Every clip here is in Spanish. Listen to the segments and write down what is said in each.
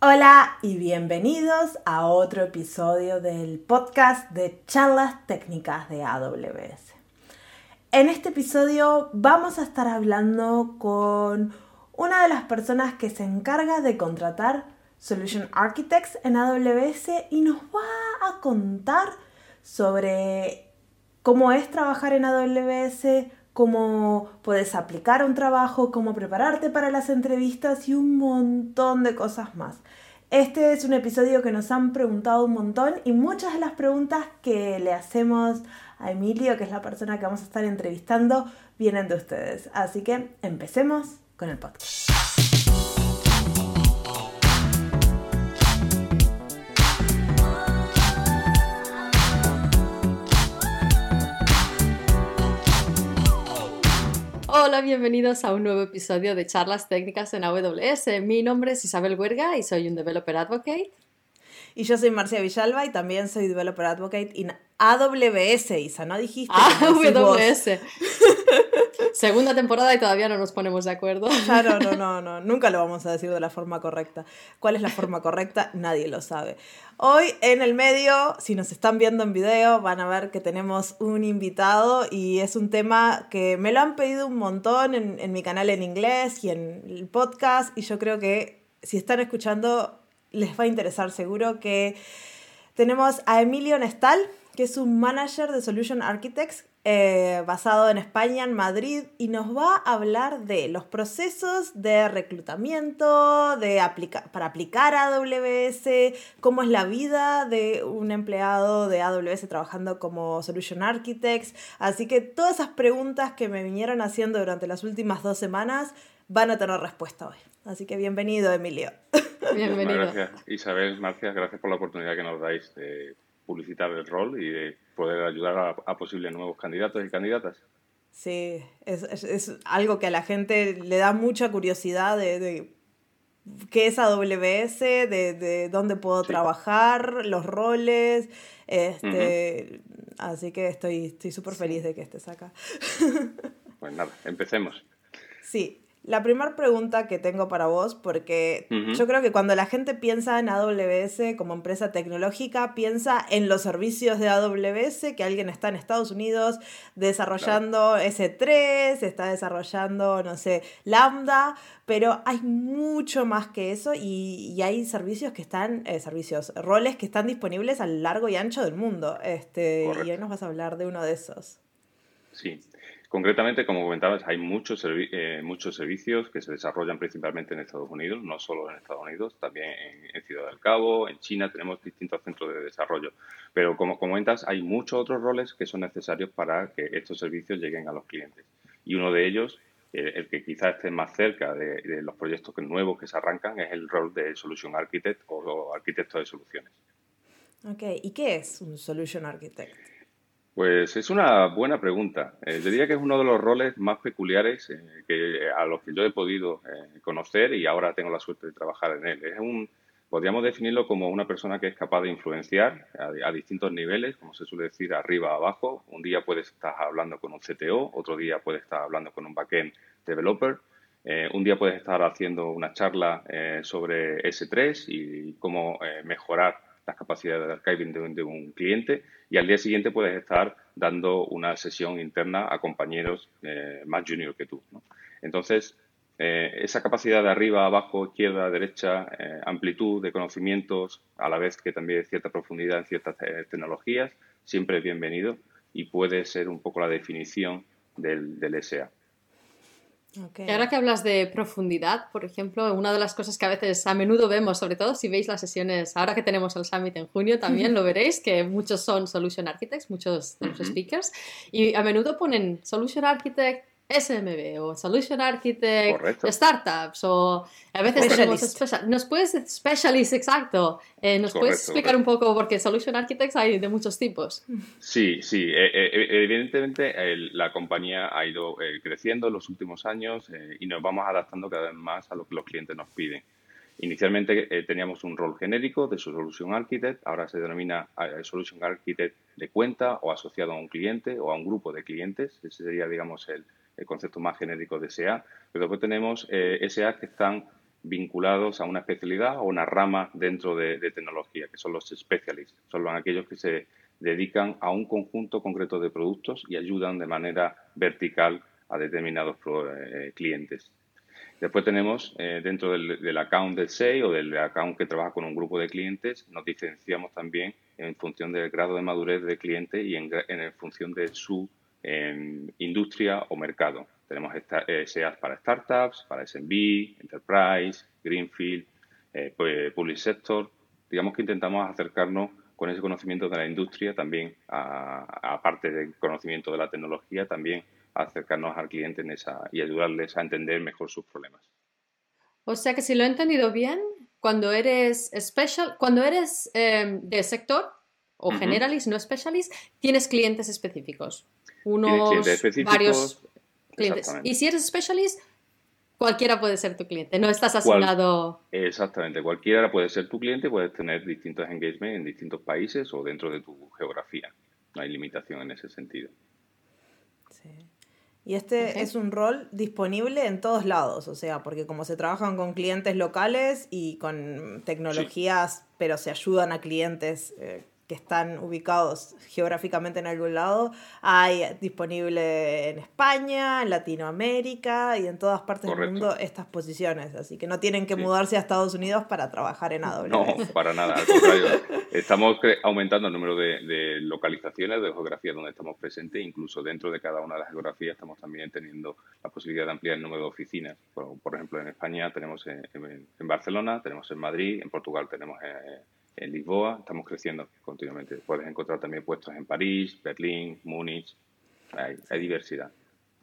Hola y bienvenidos a otro episodio del podcast de charlas técnicas de AWS. En este episodio vamos a estar hablando con una de las personas que se encarga de contratar Solution Architects en AWS y nos va a contar sobre cómo es trabajar en AWS, cómo puedes aplicar un trabajo, cómo prepararte para las entrevistas y un montón de cosas más. Este es un episodio que nos han preguntado un montón y muchas de las preguntas que le hacemos a Emilio, que es la persona que vamos a estar entrevistando, vienen de ustedes. Así que empecemos con el podcast. Hola, bienvenidos a un nuevo episodio de Charlas Técnicas en AWS. Mi nombre es Isabel Huerga y soy un Developer Advocate. Y yo soy Marcia Villalba y también soy Developer Advocate en AWS, Isa, ¿no dijiste? AWS. Segunda temporada y todavía no nos ponemos de acuerdo. Claro, no, no, no, nunca lo vamos a decir de la forma correcta. ¿Cuál es la forma correcta? Nadie lo sabe. Hoy en el medio, si nos están viendo en video, van a ver que tenemos un invitado y es un tema que me lo han pedido un montón en, en mi canal en inglés y en el podcast y yo creo que si están escuchando les va a interesar seguro que tenemos a Emilio Nestal, que es un manager de Solution Architects eh, basado en España, en Madrid, y nos va a hablar de los procesos de reclutamiento, de para aplicar a AWS, cómo es la vida de un empleado de AWS trabajando como Solution Architects. Así que todas esas preguntas que me vinieron haciendo durante las últimas dos semanas van a tener respuesta hoy. Así que bienvenido, Emilio. Bienvenido. Gracias, Isabel, Marcia, gracias por la oportunidad que nos dais de publicitar el rol y de poder ayudar a, posibles nuevos candidatos y candidatas. Sí, es, es, algo que a la gente le da mucha curiosidad de, qué es AWS, de, de dónde puedo trabajar, los roles. Este, Así que estoy súper feliz de que estés acá. Pues nada, empecemos. Sí, la primera pregunta que tengo para vos, porque yo creo que cuando la gente piensa en AWS como empresa tecnológica, piensa en los servicios de AWS, que alguien está en Estados Unidos desarrollando S3, está desarrollando, no sé, Lambda, pero hay mucho más que eso y, hay servicios que están, eh, servicios, roles que están disponibles a lo largo y ancho del mundo. Este, y hoy nos vas a hablar de uno de esos. Sí, Concretamente, como comentabas, hay muchos, eh, muchos servicios que se desarrollan principalmente en Estados Unidos, no solo en Estados Unidos, también en, Ciudad del Cabo, en China tenemos distintos centros de desarrollo. Pero como comentas, hay muchos otros roles que son necesarios para que estos servicios lleguen a los clientes. Y uno de ellos, eh, el que quizás esté más cerca de, los proyectos nuevos que se arrancan, es el rol de Solution Architect o, o arquitecto de soluciones. Ok, ¿y qué es un Solution Architect? Pues es una buena pregunta. Eh, diría que es uno de los roles más peculiares eh, que, a los que yo he podido eh, conocer y ahora tengo la suerte de trabajar en él. Es un, podríamos definirlo como una persona que es capaz de influenciar a, distintos niveles, como se suele decir, arriba, abajo. Un día puedes estar hablando con un CTO, otro día puedes estar hablando con un backend developer, un día puedes estar haciendo una charla sobre S3 y cómo mejorar las capacidades de archiving de, un cliente y al día siguiente puedes estar dando una sesión interna a compañeros eh, más junior que tú. Entonces, eh, esa capacidad de arriba, abajo, izquierda, derecha, eh, amplitud de conocimientos, a la vez que también cierta profundidad en ciertas tecnologías, siempre es bienvenido y puede ser un poco la definición del, del SA. Y ahora que hablas de profundidad, por ejemplo, una de las cosas que a veces a menudo vemos, sobre todo si veis las sesiones, ahora que tenemos el Summit en junio, también lo veréis, que muchos son Solution Architects, muchos de los speakers, y a menudo ponen Solution Architect SMB o Solution Architect, Startups o a veces tenemos nos puedes specialist exacto, eh, nos puedes explicar un poco porque Solution Architects hay de muchos tipos. Sí, sí, eh, eh, evidentemente la compañía ha ido creciendo en los últimos años y nos vamos adaptando cada vez más a lo que los clientes nos piden. Inicialmente teníamos un rol genérico de Solution Architect, ahora se denomina Solution Architect de cuenta o asociado a un cliente o a un grupo de clientes. Ese sería, digamos, el, el concepto más genérico de SA, pero después tenemos eh, SA que están vinculados a una especialidad o una rama dentro de, tecnología, que son los specialists, son aquellos que se dedican a un conjunto concreto de productos y ayudan de manera vertical a determinados eh, clientes. Después tenemos eh, dentro del, account del SEI o del account que trabaja con un grupo de clientes, nos diferenciamos también en función del grado de madurez del cliente y en, función de su em, industria o mercado. Tenemos eh, SEAs para startups, para SMB, Enterprise, Greenfield, eh, Public Sector. Digamos que intentamos acercarnos con ese conocimiento de la industria también, aparte del conocimiento de la tecnología, también acercarnos al cliente en esa, y ayudarles a entender mejor sus problemas. O sea que si lo he entendido bien, cuando eres special, cuando eres em, de sector o generalist, no specialist, tienes clientes específicos. Unos varios clientes. Y si eres specialist, cualquiera puede ser tu cliente, no estás asignado. exactamente, cualquiera puede ser tu cliente, puedes tener distintos engagements en distintos países o dentro de tu geografía. No hay limitación en ese sentido. Sí. Y este es un rol disponible en todos lados, o sea, porque como se trabajan con clientes locales y con tecnologías, pero se ayudan a clientes eh, que están ubicados geográficamente en algún lado, hay disponible en España, en Latinoamérica y en todas partes del mundo estas posiciones. Así que no tienen que mudarse a Estados Unidos para trabajar en AWS. No, para nada, al contrario. estamos aumentando el número de, localizaciones, de geografías donde estamos presentes, incluso dentro de cada una de las geografías estamos también teniendo la posibilidad de ampliar el número de oficinas. Por, ejemplo, en España tenemos en, en, Barcelona, tenemos en Madrid, en Portugal tenemos en en Lisboa estamos creciendo continuamente. Puedes encontrar también puestos en París, Berlín, Múnich. Hay, diversidad.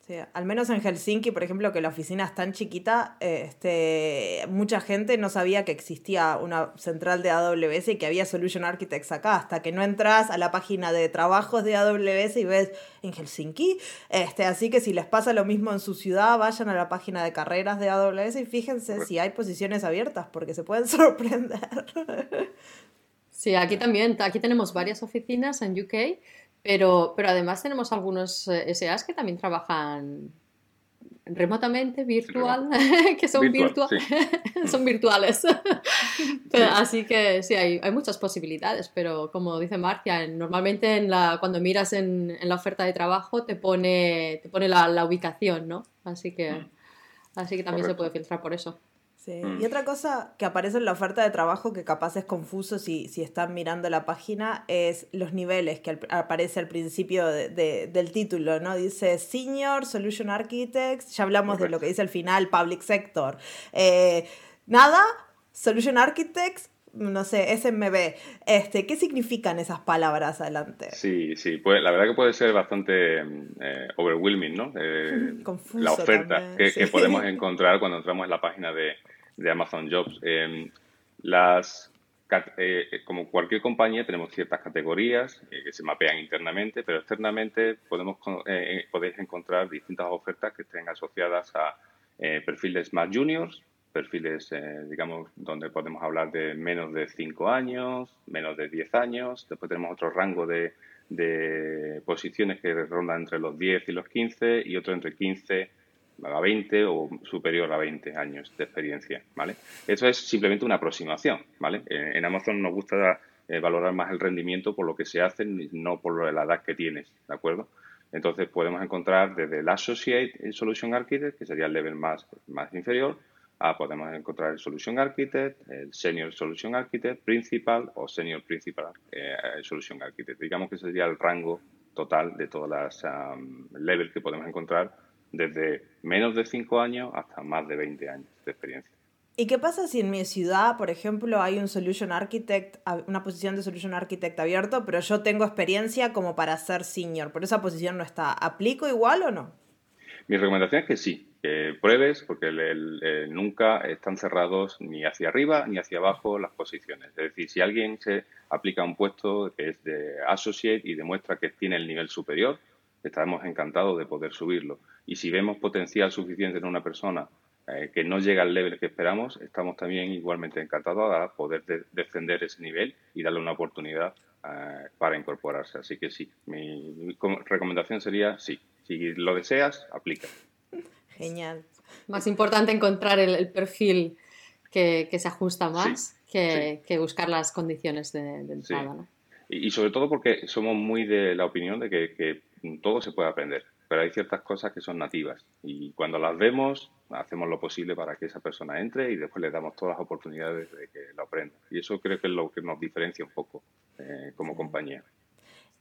Sí, al menos en Helsinki, por ejemplo, que la oficina es tan chiquita, este, mucha gente no sabía que existía una central de AWS y que había Solution Architects acá, hasta que no entras a la página de trabajos de AWS y ves en Helsinki. Este, así que si les pasa lo mismo en su ciudad, vayan a la página de carreras de AWS y fíjense si hay posiciones abiertas, porque se pueden sorprender. Sí, aquí también, aquí tenemos varias oficinas en UK, pero, pero además tenemos algunos eh, SAs que también trabajan remotamente, virtual, que son, son virtuales. así que sí, hay, hay, muchas posibilidades, pero como dice Marcia, normalmente en la, cuando miras en, en la oferta de trabajo te pone, te pone la, la ubicación, ¿no? Así que, mm. así que también se puede filtrar por eso. Mm. Y otra cosa que aparece en la oferta de trabajo que capaz es confuso si, si están mirando la página es los niveles que aparece al principio de, del título, ¿no? Dice Senior Solution Architects, ya hablamos de lo que dice al final, Public Sector. Eh, nada, Solution Architects, no sé, SMB. Este, ¿Qué significan esas palabras adelante? Sí, sí, pues la verdad que puede ser bastante eh, overwhelming, ¿no? Eh, la oferta que, que, podemos encontrar cuando entramos en la página de, de Amazon Jobs. Em, las, eh, como cualquier compañía, tenemos ciertas categorías eh, que se mapean internamente, pero externamente podemos, eh, podéis encontrar distintas ofertas que estén asociadas a perfiles más juniors, perfiles, digamos, donde podemos hablar de menos de 5 años, menos de 10 años. Después tenemos otro rango de, de posiciones que rondan entre los 10 y los 15 y otro entre 15 a 20 o superior a 20 años de experiencia, ¿vale? Eso es simplemente una aproximación, ¿vale? En Amazon nos gusta eh, valorar más el rendimiento por lo que se hace, no por la edad que tienes, ¿de acuerdo? Entonces podemos encontrar desde el Associate Solution Architect, que sería el level más, más inferior, a podemos encontrar el Solution Architect, el Senior Solution Architect, Principal o Senior Principal eh, Solution Architect. Digamos que sería el rango total de todas las um, levels que podemos encontrar desde menos de 5 años hasta más de 20 años de experiencia. ¿Y qué pasa si en mi ciudad, por ejemplo, hay un Solution Architect, una posición de Solution Architect abierto, pero yo tengo experiencia como para ser senior, pero esa posición no está? ¿Aplico igual o no? Mi recomendación es que sí, que pruebes, porque nunca están cerrados ni hacia arriba ni hacia abajo las posiciones. Es decir, si alguien se aplica a un puesto que es de associate y demuestra que tiene el nivel superior, estaremos encantados de poder subirlo. Y si vemos potencial suficiente en una persona eh, que no llega al nivel que esperamos, estamos también igualmente encantados a poder defender ese nivel y darle una oportunidad eh, para incorporarse. Así que sí, mi, recomendación sería sí. Si lo deseas, aplica. Genial. Más importante encontrar el, perfil que, se ajusta más que, buscar las condiciones de, entrada. Y, sobre todo porque somos muy de la opinión de que, todo se puede aprender, pero hay ciertas cosas que son nativas y cuando las vemos hacemos lo posible para que esa persona entre y después le damos todas las oportunidades de que lo aprenda. Y eso creo que es lo que nos diferencia un poco eh, como compañía.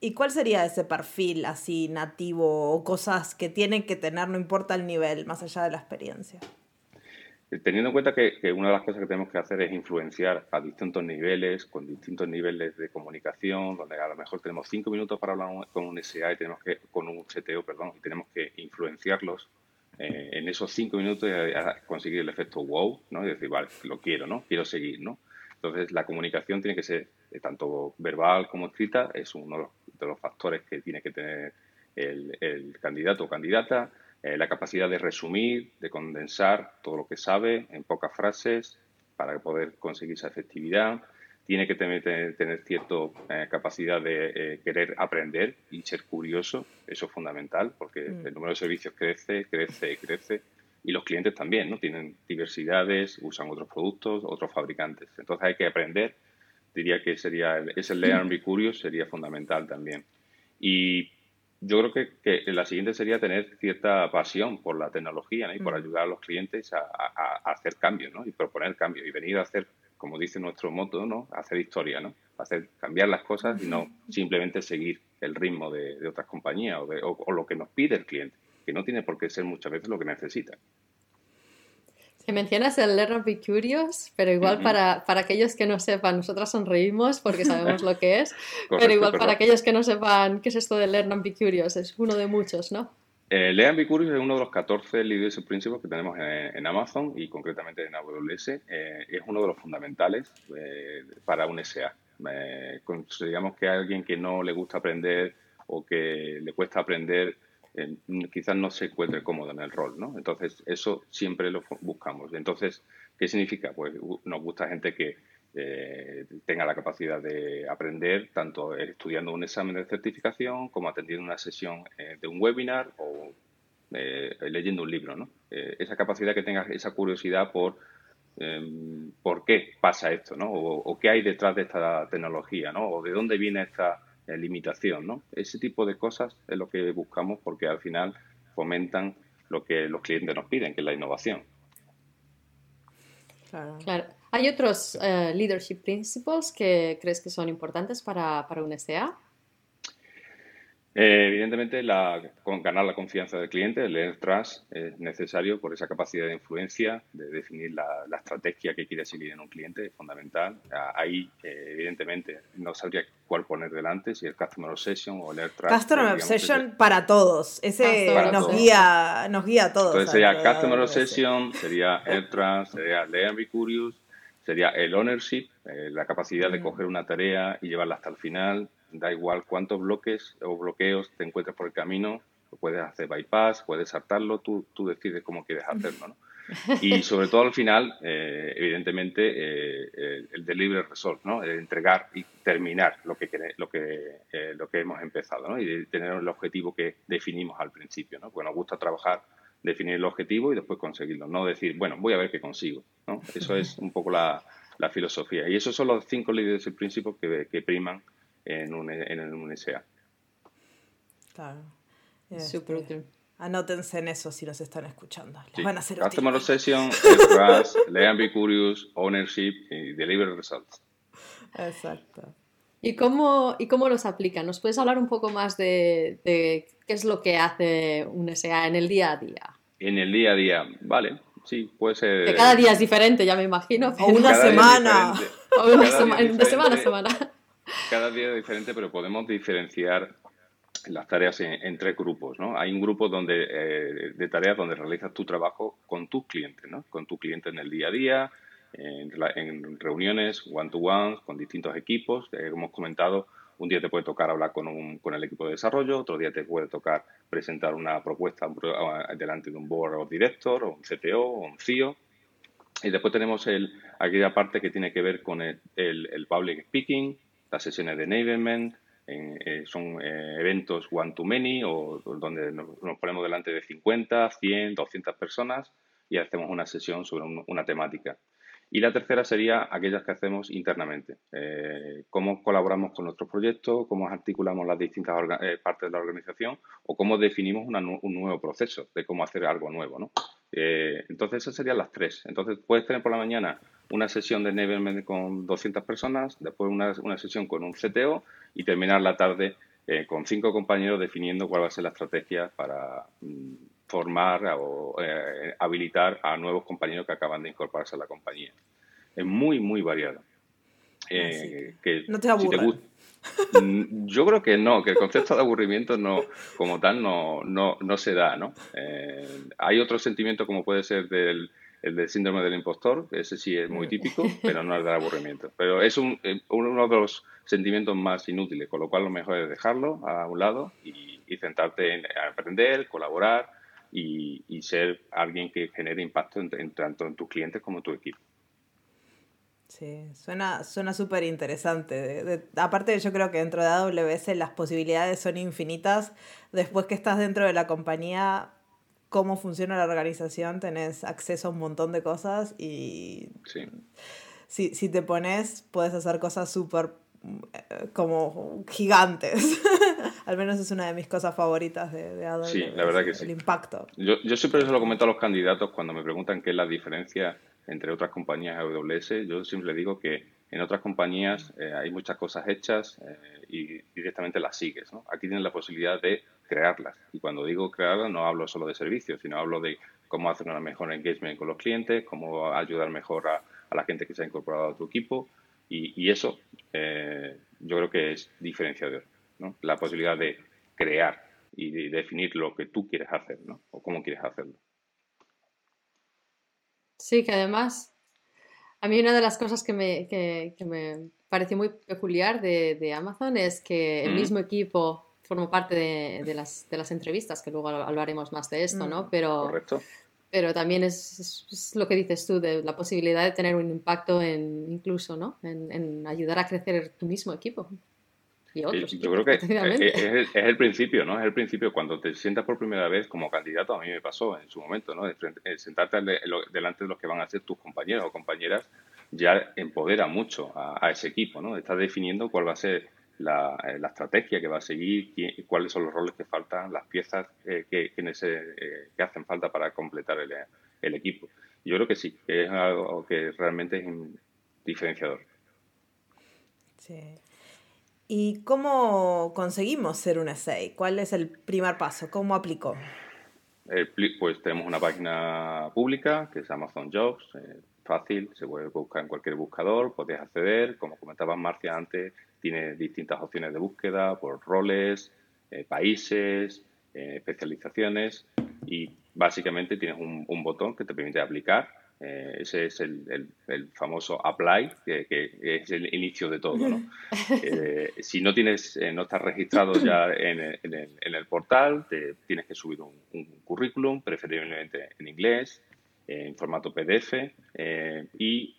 ¿Y cuál sería ese perfil así nativo o cosas que tienen que tener, no importa el nivel, más allá de la experiencia? Teniendo en cuenta que, una de las cosas que tenemos que hacer es influenciar a distintos niveles, con distintos niveles de comunicación, donde a lo mejor tenemos cinco minutos para hablar con un SA y tenemos que, con un CTO, perdón, y tenemos que influenciarlos eh, en esos cinco minutos y conseguir el efecto wow, ¿no? Y decir, vale, lo quiero, ¿no? Quiero seguir, ¿no? Entonces, la comunicación tiene que ser eh, tanto verbal como escrita, es uno de los factores que tiene que tener el candidato o candidata eh, la capacidad de resumir, de condensar todo lo que sabe en pocas frases para poder conseguir esa efectividad. Tiene que tener, tener, cierta eh, capacidad de eh, querer aprender y ser curioso. Eso es fundamental porque mm. el número de servicios crece, crece y crece. Y los clientes también, ¿no? Tienen diversidades, usan otros productos, otros fabricantes. Entonces hay que aprender. Diría que sería ese learn, and be curious sería fundamental también. Y yo creo que, que, la siguiente sería tener cierta pasión por la tecnología y por mm. ayudar a los clientes a, hacer cambios ¿no? y proponer cambios y venir a hacer, como dice nuestro moto, ¿no? hacer historia, ¿no? hacer cambiar las cosas y no simplemente seguir el ritmo de, otras compañías o, o lo que nos pide el cliente, que no tiene por qué ser muchas veces lo que necesita. Que mencionas el Learn Be Curious, pero igual para, para, aquellos que no sepan, nosotras sonreímos porque sabemos lo que es, pero igual para aquellos que no sepan qué es esto de Learn and Be Curious, es uno de muchos, ¿no? Eh, Learn and Be Curious es uno de los 14 Leadership Principles que tenemos en, Amazon y concretamente en AWS. Eh, es uno de los fundamentales eh, para un SA. Eh, consideramos que alguien que no le gusta aprender o que le cuesta aprender eh, quizás no se encuentre cómodo en el rol, ¿no? Entonces, eso siempre lo buscamos. Entonces, ¿qué significa? Pues nos gusta gente que eh, tenga la capacidad de aprender, tanto estudiando un examen de certificación como atendiendo una sesión eh, de un webinar o leyendo un libro, ¿no? esa capacidad que tenga esa curiosidad por em, por qué pasa esto, ¿no? O, o, qué hay detrás de esta tecnología, ¿no? O de dónde viene esta limitación, ¿no? Ese tipo de cosas es lo que buscamos porque al final fomentan lo que los clientes nos piden, que es la innovación. Claro. ¿Hay otros eh, leadership principles que crees que son importantes para, para un STA? Eh, evidentemente, la, con ganar la confianza del cliente, el learn trust, es necesario por esa capacidad de influencia, de definir la, estrategia que quiere seguir en un cliente, es fundamental. Ah, ahí, eh, evidentemente, no sabría cuál poner delante, si el Customer Obsession o el Learn Trust. Customer Obsession para todos, ese nos, Guía, nos guía a todos. Entonces sería Customer Obsession, sería Learn Trust, sería Learn Be Curious, sería el Ownership, eh, la capacidad de mm. coger una tarea y llevarla hasta el final, da igual cuántos bloques o bloqueos te encuentres por el camino, puedes hacer bypass, puedes saltarlo, tú, tú decides cómo quieres hacerlo, ¿no? Y sobre todo al final, eh, evidentemente, eh, el delivery result, ¿no? El entregar y terminar lo que, lo que, eh, lo que hemos empezado, ¿no? Y tener el objetivo que definimos al principio, ¿no? Porque nos gusta trabajar, definir el objetivo y después conseguirlo, no decir, bueno, voy a ver qué consigo, ¿no? Eso es un poco la, la filosofía. Y esos son los cinco líderes y principios que, que priman en un, en un SA. Claro. Este, anótense en eso si nos están escuchando. van a hacer Customer Obsession, Trust, Learn Be Curious, Ownership y Deliver Results. Exacto. ¿Y cómo, ¿Y cómo los aplican? ¿Nos puedes hablar un poco más de, de, qué es lo que hace un SA en el día a día? En el día a día, vale, sí, puede ser. Que cada día es diferente, ya me imagino. O una semana. O una semana, de semana a semana. Cada día es diferente, pero podemos diferenciar las tareas en, tres grupos, ¿no? Hay un grupo donde eh, de tareas donde realizas tu trabajo con tus clientes, ¿no? Con tu cliente en el día a día, en, reuniones one-to-one, con distintos equipos. Eh, hemos comentado, un día te puede tocar hablar con, un, con el equipo de desarrollo, otro día te puede tocar presentar una propuesta delante de un board o director, o un CTO, o un CEO. Y después tenemos el, aquella parte que tiene que ver con el, el public speaking, las sesiones de enablement, eh, son eh, eventos one-to-many o donde nos, ponemos delante de 50, 100, 200 personas y hacemos una sesión sobre una temática. Y la tercera sería aquellas que hacemos internamente. Eh, cómo colaboramos con nuestros proyectos, cómo articulamos las distintas eh, partes de la organización o cómo definimos un nuevo proceso de cómo hacer algo nuevo. ¿no? Eh, entonces, esas serían las tres. Entonces, puedes tener por la mañana una sesión de enablement con 200 personas, después una, una sesión con un CTO y terminar la tarde con cinco compañeros definiendo cuál va a ser la estrategia para mm, formar o eh, habilitar a nuevos compañeros que acaban de incorporarse a la compañía. Es muy, muy variado. Eh, que ¿No te aburre? Mm, yo creo que no, que el concepto de aburrimiento no, como tal no, no, no se da, ¿no? Eh, hay otro sentimiento como puede ser del, el del síndrome del impostor, ese sí es muy típico, pero no es del aburrimiento. Pero es un, uno de los sentimientos más inútiles, con lo cual lo mejor es dejarlo a un lado y, y centrarte en aprender, colaborar y, ser alguien que genere impacto en, tanto en tus clientes como en tu equipo. Sí, suena súper interesante. aparte, yo creo que dentro de AWS las posibilidades son infinitas. Después que estás dentro de la compañía, cómo funciona la organización, tenés acceso a un montón de cosas y si, si te pones, puedes hacer cosas súper eh, como gigantes. Al menos es una de mis cosas favoritas de, de Adobe. Sí, la verdad que sí. El impacto. Yo, yo siempre se lo comento a los candidatos cuando me preguntan qué es la diferencia entre otras compañías AWS. Yo siempre digo que en otras compañías eh, hay muchas cosas hechas eh, y directamente las sigues. Aquí tienes la posibilidad de crearlas. Y cuando digo crearlas no hablo solo de servicios, sino hablo de cómo hacer una mejor engagement con los clientes, cómo ayudar mejor a, a la gente que se ha incorporado a tu equipo. Y, y eso eh, yo creo que es diferenciador. La posibilidad de crear y de definir lo que tú quieres hacer, ¿no? O cómo quieres hacerlo. Sí, que además, a mí una de las cosas que me, que, me pareció muy peculiar de, Amazon es que el mismo equipo formó parte de, las, de las entrevistas, que luego hablaremos más de esto, ¿no? Mm. Pero, Correcto. Pero también es, lo que dices tú, de la posibilidad de tener un impacto en incluso, ¿no? En, en ayudar a crecer tu mismo equipo. Yo creo que es, el principio, ¿no? Es el principio. Cuando te sientas por primera vez como candidato, a mí me pasó en su momento, ¿no? sentarte delante de los que van a ser tus compañeros o compañeras ya empodera mucho a, ese equipo, ¿no? Estás definiendo cuál va a ser la, eh, estrategia que va a seguir, cuáles son los roles que faltan, las piezas eh, que, eh, que, hacen falta para completar el, el equipo. Yo creo que sí, que es algo que realmente es diferenciador. Sí. ¿Y cómo conseguimos ser un SA? ¿Cuál es el primer paso? ¿Cómo aplicó? pues tenemos una página pública que es Amazon Jobs, eh, fácil, se puede buscar en cualquier buscador, podéis acceder, como comentabas Marcia antes, tiene distintas opciones de búsqueda por roles, eh, países, eh, especializaciones y básicamente tienes un, botón que te permite aplicar eh, ese es el, famoso apply, que, es el inicio de todo. ¿no? Si no tienes, eh, no estás registrado ya en el, portal, te, tienes que subir un, currículum, preferiblemente en inglés, en formato PDF y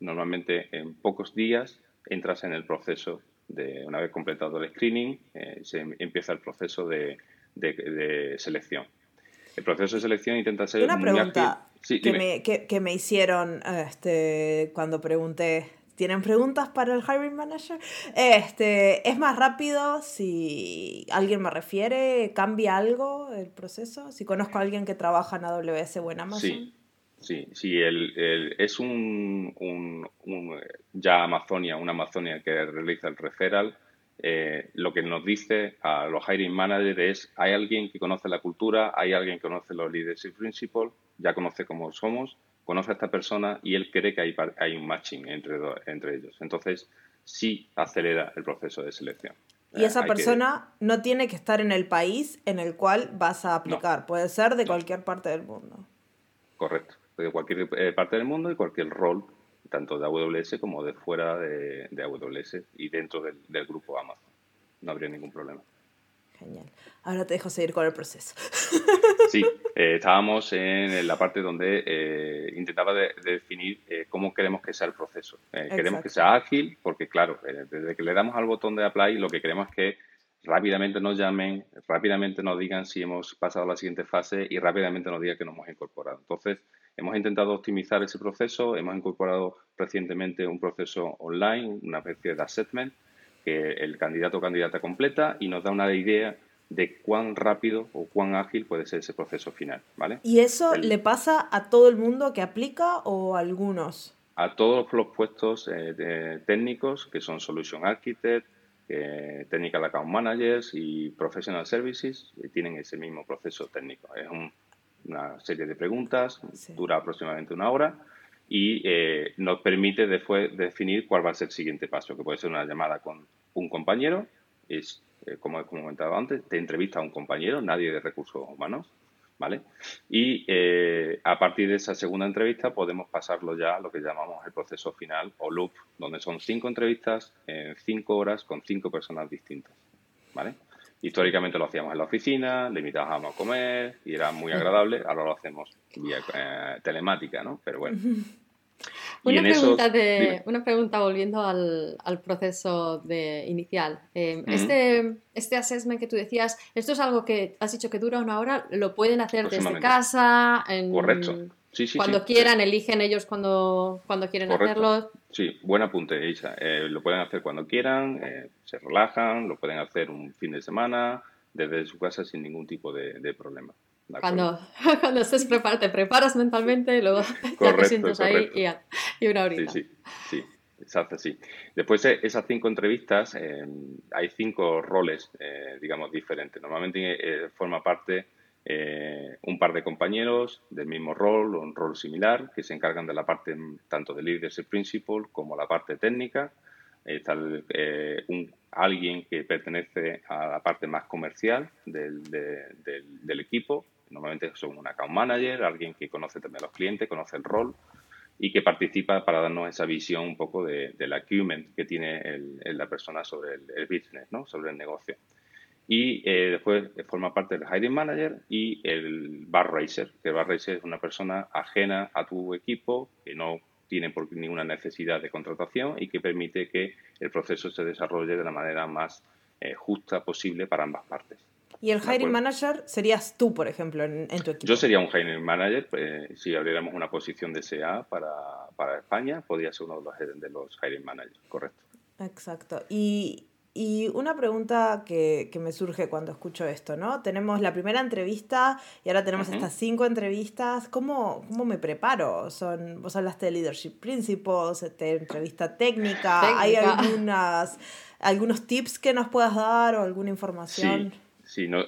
normalmente en pocos días entras en el proceso de, una vez completado el screening, se empieza el proceso de selección. El proceso de selección intenta ser Una pregunta que, me, que, me, hicieron este, cuando pregunté ¿Tienen preguntas para el hiring manager? Este, ¿Es más rápido si alguien me refiere? ¿Cambia algo el proceso? Si conozco a alguien que trabaja en AWS o en Amazon. Sí, sí, sí el, es un, un, un, ya Amazonia, una Amazonia que realiza el referral eh, lo que nos dice a los hiring managers es hay alguien que conoce la cultura, hay alguien que conoce los leadership principles, ya conoce cómo somos, conoce a esta persona y él cree que hay, hay un matching entre, entre ellos. Entonces, sí acelera el proceso de selección. Y esa persona no tiene que estar en el país en el cual vas a aplicar, puede ser de cualquier parte del mundo. Correcto, de cualquier eh, parte del mundo y cualquier rol tanto de AWS como de fuera de, AWS y dentro del, grupo Amazon. No habría ningún problema. Genial. Ahora te dejo seguir con el proceso. Sí, eh, estábamos en la parte donde eh, intentaba definir eh, cómo queremos que sea el proceso. queremos que sea ágil, porque claro, desde que le damos al botón de apply, lo que queremos es que rápidamente nos llamen, rápidamente nos digan si hemos pasado a la siguiente fase y rápidamente nos digan que nos hemos incorporado. Entonces, Hemos intentado optimizar ese proceso, hemos incorporado recientemente un proceso online, una especie de assessment, que el candidato o candidata completa y nos da una idea de cuán rápido o cuán ágil puede ser ese proceso final, ¿vale? ¿Y eso le pasa a todo el mundo que aplica o a algunos? A todos los puestos eh, técnicos que son Solution Architect, eh, Technical Account Managers y Professional Services eh, tienen ese mismo proceso técnico. Es una serie de preguntas, dura aproximadamente una hora y eh, nos permite después definir cuál va a ser el siguiente paso, que puede ser una llamada con un compañero, es eh, como he comentado antes, te entrevista a un compañero, nadie de recursos humanos, ¿vale? Y eh, a partir de esa segunda entrevista podemos pasarlo ya a lo que llamamos el proceso final o loop, donde son cinco entrevistas en cinco horas con cinco personas distintas, ¿vale? Históricamente lo hacíamos en la oficina, le invitábamos a comer y era muy agradable, ahora lo hacemos vía eh, telemática, ¿no? Pero bueno. Una pregunta, de, una pregunta volviendo al, al proceso de inicial. Eh, este, este assessment que tú decías, ¿esto es algo que has dicho que dura una hora? ¿Lo pueden hacer desde casa? En, Correcto. Sí, sí, cuando quieran, eligen ellos cuando, cuando quieren hacerlo. Sí, buen apunte, Isa. Eh, lo pueden hacer cuando quieran, eh, se relajan, lo pueden hacer un fin de semana, desde su casa sin ningún tipo de, de problema. Cuando, cuando estés preparado, te preparas mentalmente y luego te sientes ahí y, una horita. Sí, sí, exacto, sí. Después de esas cinco entrevistas, eh, hay cinco roles, eh, digamos, diferentes. Normalmente eh, forma parte un par de compañeros del mismo rol o un rol similar que se encargan de la parte tanto de leadership principal como la parte técnica. Está un, alguien que pertenece a la parte más comercial del, equipo Normalmente son un account manager, alguien que conoce también a los clientes, conoce el rol y que participa para darnos esa visión un poco de, del acumen que tiene la persona sobre el, business, ¿no? sobre el negocio. Y eh, después forma parte del hiring manager y el bar racer, que el bar racer es una persona ajena a tu equipo, que no tiene por ninguna necesidad de contratación y que permite que el proceso se desarrolle de la manera más eh, justa posible para ambas partes. ¿Y el hiring manager serías tú, por ejemplo, en, tu equipo? Yo sería un hiring manager. Pues, si abriéramos una posición de SEA para, para España, podría ser uno de los, de los hiring managers, correcto. Exacto. Y, y una pregunta que, que, me surge cuando escucho esto, ¿no? Tenemos la primera entrevista y ahora tenemos estas cinco entrevistas. ¿Cómo, ¿Cómo me preparo? Son, vos hablaste de Leadership Principles, de entrevista técnica. técnica. ¿Hay algunas, algunos tips que nos puedas dar o alguna información? Sí. Sí, no,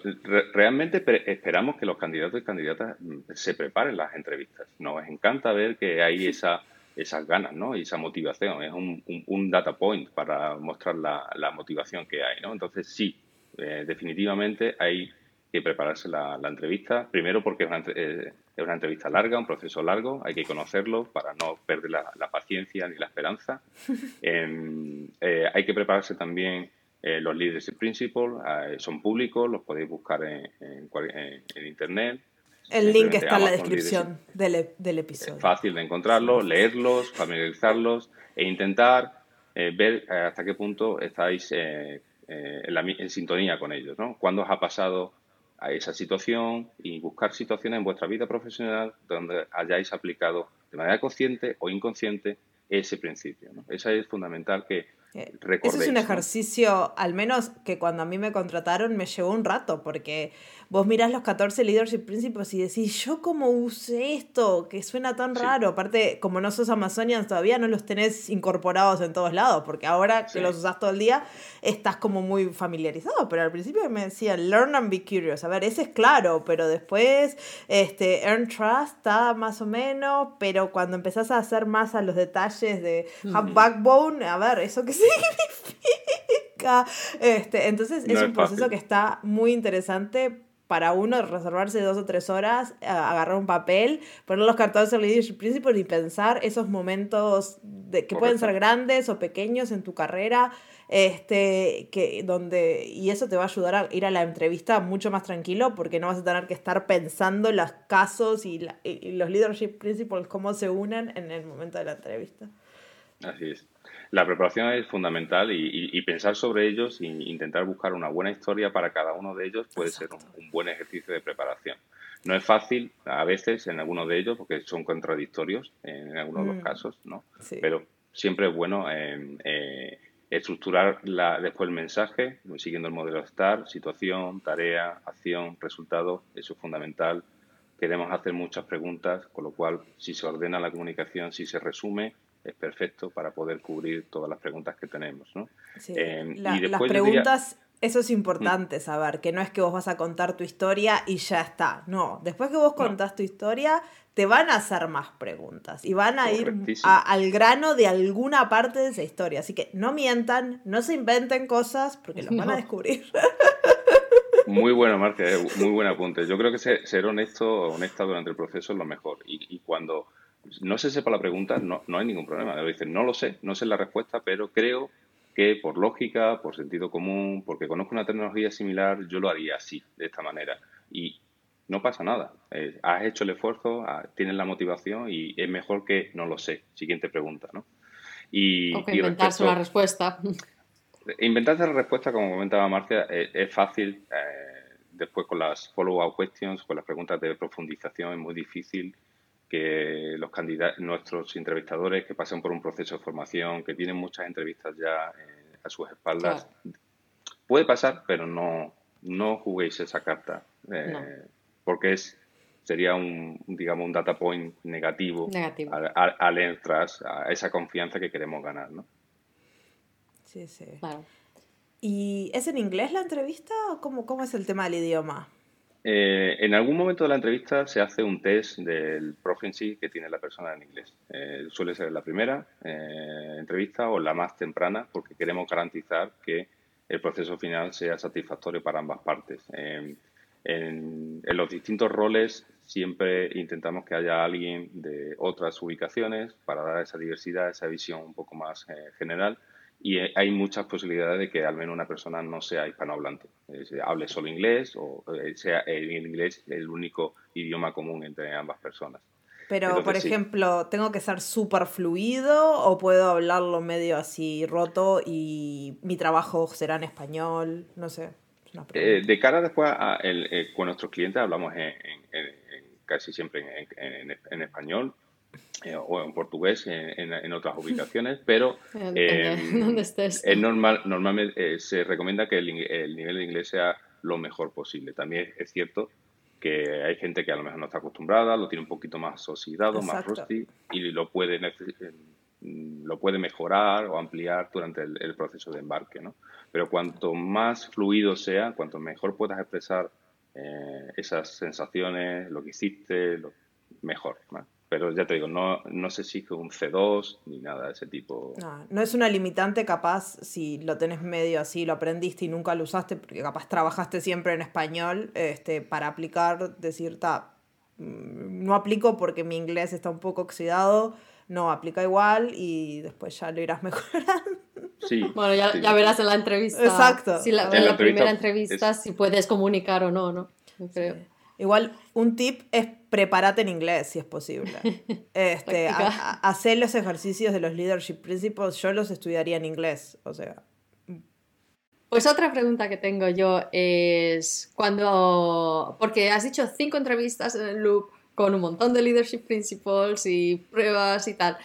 realmente esperamos que los candidatos y candidatas mm, se preparen las entrevistas. Nos encanta ver que hay esa, esas ganas ¿no? y esa motivación. Es un, un, data point para mostrar la, la, motivación que hay. ¿no? Entonces, sí, eh, definitivamente hay que prepararse la, la entrevista. Primero porque es una, eh, es una, entrevista larga, un proceso largo, hay que conocerlo para no perder la, la paciencia ni la esperanza. Em, eh, hay que prepararse también eh, los leadership principles eh, son públicos, los podéis buscar en, en, internet. El link está en la descripción del, del, episodio. Es fácil de encontrarlos, leerlos, familiarizarlos e intentar eh, ver hasta qué punto estáis en, en, sintonía con ellos. ¿no? ¿Cuándo os ha pasado a esa situación y buscar situaciones en vuestra vida profesional donde hayáis aplicado de manera consciente o inconsciente ese principio. ¿no? Esa es fundamental que eh, ese es un ejercicio, al menos que cuando a mí me contrataron me llevó un rato, porque vos mirás los 14 leadership principles y decís, yo cómo usé esto, que suena tan raro. Aparte, como no sos Amazonian, todavía no los tenés incorporados en todos lados, porque ahora que los usás todo el día, estás como muy familiarizado. Pero al principio me decían, learn and be curious. A ver, ese es claro, pero después, este, earn trust está más o menos, pero cuando empezás a hacer más a los detalles de have backbone, a ver, ¿eso qué significa? Este, entonces es un proceso que está muy interesante para uno reservarse dos o tres horas, agarrar un papel, poner los cartones en leadership principles y pensar esos momentos de, que pueden ser grandes o pequeños en tu carrera, este, que, donde, y eso te va a ayudar a ir a la entrevista mucho más tranquilo porque no vas a tener que estar pensando los casos y, y los leadership principles, cómo se unen en el momento de la entrevista. Así es. La preparación es fundamental y, pensar sobre ellos e intentar buscar una buena historia para cada uno de ellos puede ser un, buen ejercicio de preparación. No es fácil a veces en algunos de ellos porque son contradictorios en algunos de los mm. casos, ¿no? Pero siempre es bueno eh, estructurar la, después el mensaje siguiendo el modelo STAR, situación, tarea, acción, resultado, eso es fundamental. Queremos hacer muchas preguntas, con lo cual si se ordena la comunicación, si se resume, es perfecto para poder cubrir todas las preguntas que tenemos. ¿no? Eh, y las preguntas, eso es importante mm. saber, que no es que vos vas a contar tu historia y ya está. No, después que vos contás tu historia, te van a hacer más preguntas y van a ir al grano de alguna parte de esa historia. Así que no mientan, no se inventen cosas porque los van a descubrir. Muy bueno, Marcia, eh, muy buen apunte. Yo creo que ser, honesto honesta durante el proceso es lo mejor. Y, cuando no se sepa la pregunta, no, no hay ningún problema. Dicen, no lo sé, no sé la respuesta, pero creo que por lógica, por sentido común, porque conozco una tecnología similar, yo lo haría así, de esta manera. Y no pasa nada. Eh, has hecho el esfuerzo, ah, tienes la motivación y es mejor que no lo sé. Siguiente pregunta, ¿no? Y, inventarse la respuesta. Inventarse la respuesta, como comentaba Marcia, eh, es, fácil. Eh, después con las follow-up questions, con las preguntas de profundización, es muy difícil que los candidatos, nuestros entrevistadores que pasan por un proceso de formación, que tienen muchas entrevistas ya a sus espaldas, puede pasar, pero no, no juguéis esa carta porque es sería un, digamos, un data point negativo, Al, al, entrar a esa confianza que queremos ganar, ¿no? Sí, sí. ¿Y es en inglés la entrevista o cómo, cómo es el tema del idioma? Eh, en algún momento de la entrevista se hace un test del proficiency que tiene la persona en inglés. Eh, suele ser la primera eh, entrevista o la más temprana porque queremos garantizar que el proceso final sea satisfactorio para ambas partes. En, los distintos roles siempre intentamos que haya alguien de otras ubicaciones para dar esa diversidad, esa visión un poco más eh, general. Y eh, hay muchas posibilidades de que al menos una persona no sea hispanohablante, eh, hable solo inglés o sea el inglés el único idioma común entre ambas personas. Pero, por ejemplo, ¿tengo que ser súper fluido o puedo hablarlo medio así roto y mi trabajo será en español? No sé. Eh, de cara después a eh, con nuestros clientes hablamos en, casi siempre en, español eh, o en portugués en, otras ubicaciones, pero es normal, normalmente se recomienda que el, nivel de inglés sea lo mejor posible. También es cierto que hay gente que a lo mejor no está acostumbrada, lo tiene un poquito más oxidado, más rusty y lo puede lo puede mejorar o ampliar durante el, proceso de embarque, ¿no? Pero cuanto más fluido sea, cuanto mejor puedas expresar eh, esas sensaciones, lo que hiciste, lo mejor. Pero ya te digo, no, no se exige un C2 ni nada de ese tipo. No, no es una limitante capaz si lo tenés medio así, lo aprendiste y nunca lo usaste, porque capaz trabajaste siempre en español, este, para aplicar, decir, ta, mm, no aplico porque mi inglés está un poco oxidado, no, aplica igual y después ya lo irás mejorando. Sí. Bueno, ya, verás en la entrevista. Exacto. Si la, en la, primera entrevista si puedes comunicar o no, ¿no? Creo. Igual, un tip es prepárate en inglés, si es posible. Este, hacer los ejercicios de los leadership principles, yo los estudiaría en inglés, o sea. Pues otra pregunta que tengo yo es cuando, porque has dicho cinco entrevistas en el loop, con un montón de leadership principles y pruebas y tal.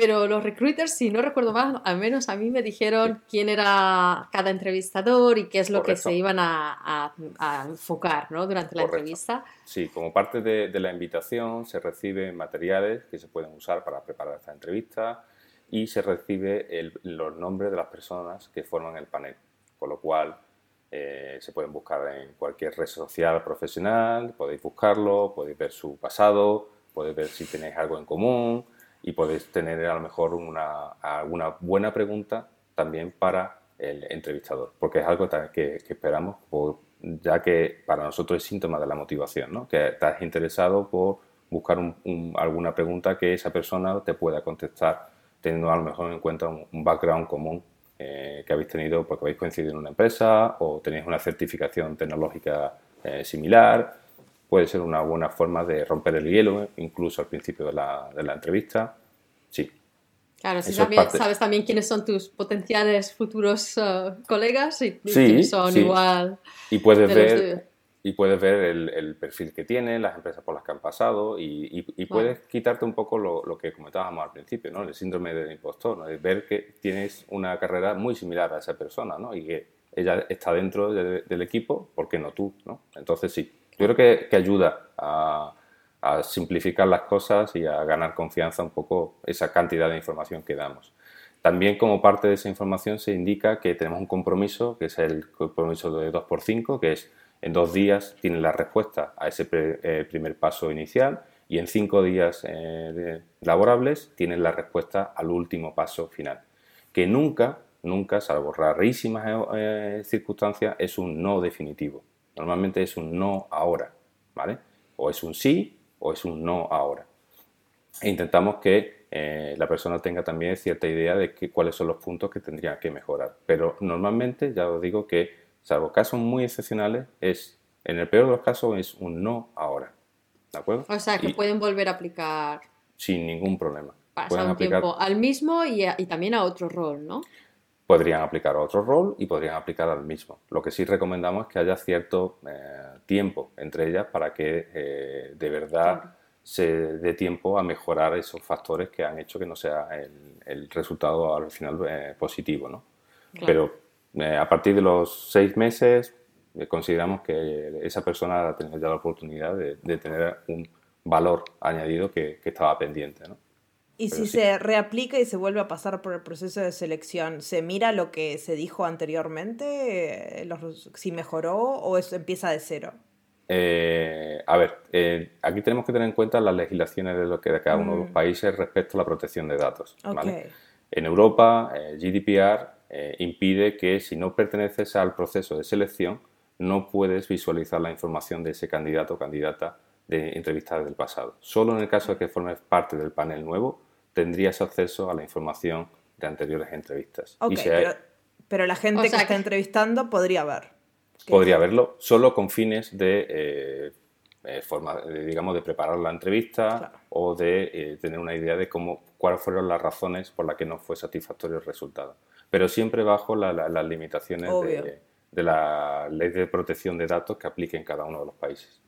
Pero los recruiters, si no recuerdo mal, al menos a mí me dijeron quién era cada entrevistador y qué es lo que se iban a, enfocar ¿no? durante la entrevista. Sí, como parte de, la invitación se reciben materiales que se pueden usar para preparar esta entrevista y se recibe los nombres de las personas que forman el panel. Con lo cual, eh, se pueden buscar en cualquier red social profesional, podéis buscarlo, podéis ver su pasado, podéis ver si tenéis algo en común y podéis tener a lo mejor una, alguna buena pregunta también para el entrevistador, porque es algo que, esperamos, ya que para nosotros es síntoma de la motivación, ¿no? que estás interesado por buscar alguna pregunta que esa persona te pueda contestar teniendo a lo mejor en cuenta un background común eh, que habéis tenido porque habéis coincidido en una empresa o tenéis una certificación tecnológica eh, similar. Puede ser una buena forma de romper el hielo, incluso al principio de la, de la entrevista. Sí. Claro, si sabes también quiénes son tus potenciales futuros eh, colegas y, quiénes son igual. Y puedes ver y puedes ver el, perfil que tiene, las empresas por las que han pasado y, puedes quitarte un poco lo, que comentábamos al principio, ¿no? el síndrome del impostor, ¿no? ver que tienes una carrera muy similar a esa persona ¿no? y que ella está dentro del equipo, ¿por qué no tú? ¿no? Entonces sí, yo creo que, que ayuda a, simplificar las cosas y a ganar confianza un poco esa cantidad de información que damos. También como parte de esa información se indica que tenemos un compromiso, que es el compromiso de 2x5, que es en dos días tienen la respuesta a ese eh, primer paso inicial y en cinco días eh, laborables tienen la respuesta al último paso final. Que nunca, nunca, salvo rarísimas eh, circunstancias, es un no definitivo. Normalmente es un no ahora, ¿vale? O es un sí o es un no ahora. E intentamos que la persona tenga también cierta idea de cuáles son los puntos que tendría que mejorar. Pero normalmente, ya os digo que salvo casos muy excepcionales, es, en el peor de los casos, es un no ahora. ¿De acuerdo? O sea, que pueden volver a aplicar. Sin ningún problema. Pasar un tiempo al mismo y, también a otro rol, ¿no? Podrían aplicar a otro rol y podrían aplicar al mismo. Lo que sí recomendamos es que haya cierto eh, tiempo entre ellas para que eh, de verdad se dé tiempo a mejorar esos factores que han hecho que no sea el, resultado al final eh, positivo, ¿no? Pero eh, a partir de los seis meses eh, consideramos que esa persona ha tenido ya la oportunidad de, tener un valor añadido que, estaba pendiente. ¿no? Y si se reaplica y se vuelve a pasar por el proceso de selección, ¿se mira lo que se dijo anteriormente? Eh, ¿Si mejoró o empieza de cero? a ver, aquí tenemos que tener en cuenta las legislaciones de, lo que de cada uno de los mm. países respecto a la protección de datos. En Europa, GDPR eh, impide que si no perteneces al proceso de selección, no puedes visualizar la información de ese candidato o candidata de entrevistas del pasado. Solo en el caso de que formes parte del panel nuevo, tendrías acceso a la información de anteriores entrevistas. pero, la gente que está entrevistando podría ver. Podría verlo, solo con fines de, eh, eh, forma, digamos, de preparar la entrevista o de tener una idea de cómo, cuáles fueron las razones por las que no fue satisfactorio el resultado pero siempre bajo las limitaciones de, la ley de protección de datos que aplique en cada uno de los países.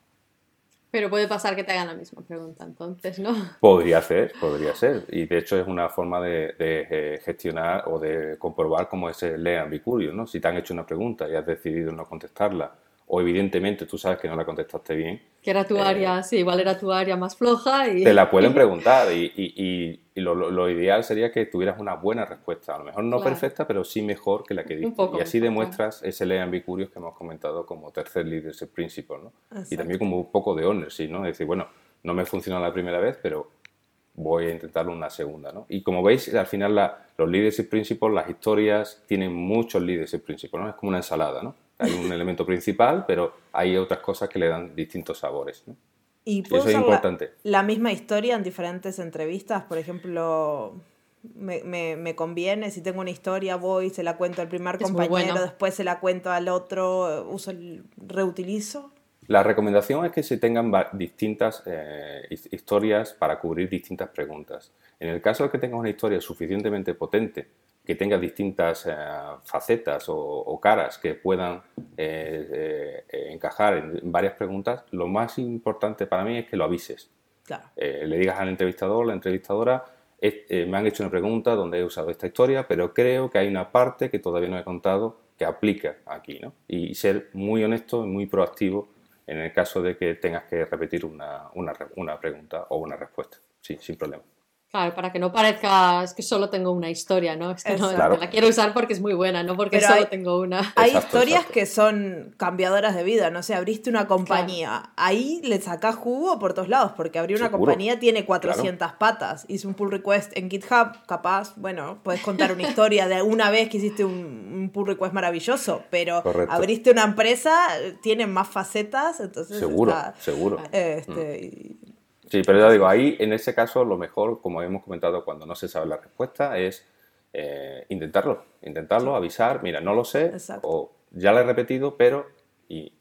Pero puede pasar que te hagan la misma pregunta, entonces, ¿no? Podría ser, podría ser. Y de hecho es una forma de, eh, gestionar o de comprobar cómo es el lean bicurio, ¿no? Si te han hecho una pregunta y has decidido no contestarla, o evidentemente tú sabes que no la contestaste bien. Que era tu área, eh, sí, igual era tu área más floja. Y... Te la pueden preguntar y, y, y lo, ideal sería que tuvieras una buena respuesta, a lo mejor no perfecta, pero sí mejor que la que diste. Y así demuestras ese lean ambicurios que hemos comentado como tercer leadership principle, ¿no? Y también como un poco de ownership, ¿no? Es decir, bueno, no me funcionó la primera vez, pero voy a intentarlo una segunda, ¿no? Y como veis, al final la, los leadership principles, las historias tienen muchos leadership principles, ¿no? Es como una ensalada, ¿no? Hay un elemento principal, pero hay otras cosas que le dan distintos sabores. Y, eso es importante. La, misma historia en diferentes entrevistas, por ejemplo, me, conviene, si tengo una historia, voy, se la cuento al primer compañero, después se la cuento al otro, uso el reutilizo. La recomendación es que se tengan distintas eh, historias para cubrir distintas preguntas. En el caso de que tengas una historia suficientemente potente que tenga distintas eh, facetas o, caras que puedan eh, eh, encajar en varias preguntas, lo más importante para mí es que lo avises. le digas al entrevistador, la entrevistadora, me han hecho una pregunta donde he usado esta historia, pero creo que hay una parte que todavía no he contado que aplica aquí, ¿no? Y ser muy honesto y muy proactivo en el caso de que tengas que repetir una, una pregunta o una respuesta, sí, sin problema. Claro, para que no parezca es que solo tengo una historia, ¿no? Es que no, la quiero usar porque es muy buena, no porque solo tengo una. Hay historias que son cambiadoras de vida, no sé, abriste una compañía, ahí le sacás jugo por todos lados, porque abrir una compañía tiene 400 patas, hice un pull request en GitHub, capaz, bueno, puedes contar una historia de una vez que hiciste un, pull request maravilloso, pero abriste una empresa, tiene más facetas, entonces... Seguro, seguro. Este, mm. Sí, pero ya digo, ahí en ese caso lo mejor, como hemos comentado cuando no se sabe la respuesta, es eh, intentarlo, intentarlo, avisar, mira, no lo sé, o ya la he repetido, pero y,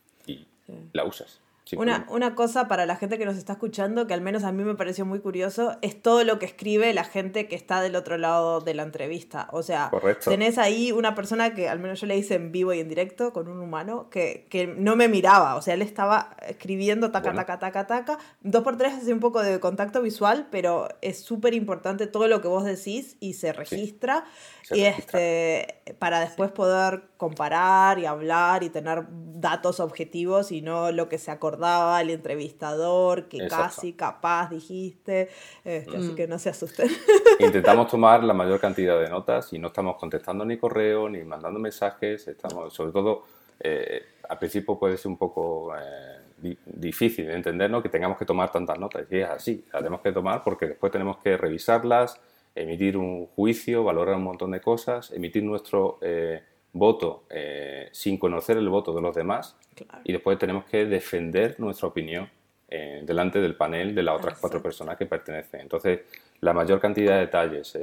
la usas. Una, una, cosa para la gente que nos está escuchando, que al menos a mí me pareció muy curioso, es todo lo que escribe la gente que está del otro lado de la entrevista. O sea, tenés ahí una persona que al menos yo le hice en vivo y en directo con un humano que, que no me miraba. O sea, él estaba escribiendo taca, taca, taca, taca. Dos por tres hace un poco de contacto visual, pero es súper importante todo lo que vos decís y se registra. Y este para después poder comparar y hablar y tener datos objetivos y no lo que se acordaba el entrevistador, que casi capaz dijiste, este, así mm. que no se asusten. Intentamos tomar la mayor cantidad de notas y no estamos contestando ni correo ni mandando mensajes, estamos sobre todo eh, al principio puede ser un poco eh, difícil de entender que tengamos que tomar tantas notas y es así, las tenemos que tomar porque después tenemos que revisarlas, emitir un juicio, valorar un montón de cosas, emitir nuestro eh, voto eh, sin conocer el voto de los demás y después tenemos que defender nuestra opinión eh, delante del panel de las otras cuatro personas que pertenecen. Entonces, la mayor cantidad de detalles,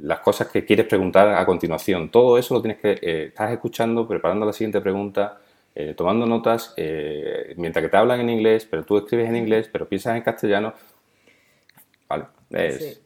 las cosas que quieres preguntar a continuación, todo eso lo tienes que, estás escuchando, preparando la siguiente pregunta, tomando notas, mientras que te hablan en inglés, pero tú escribes en inglés, pero piensas en castellano. Vale, es,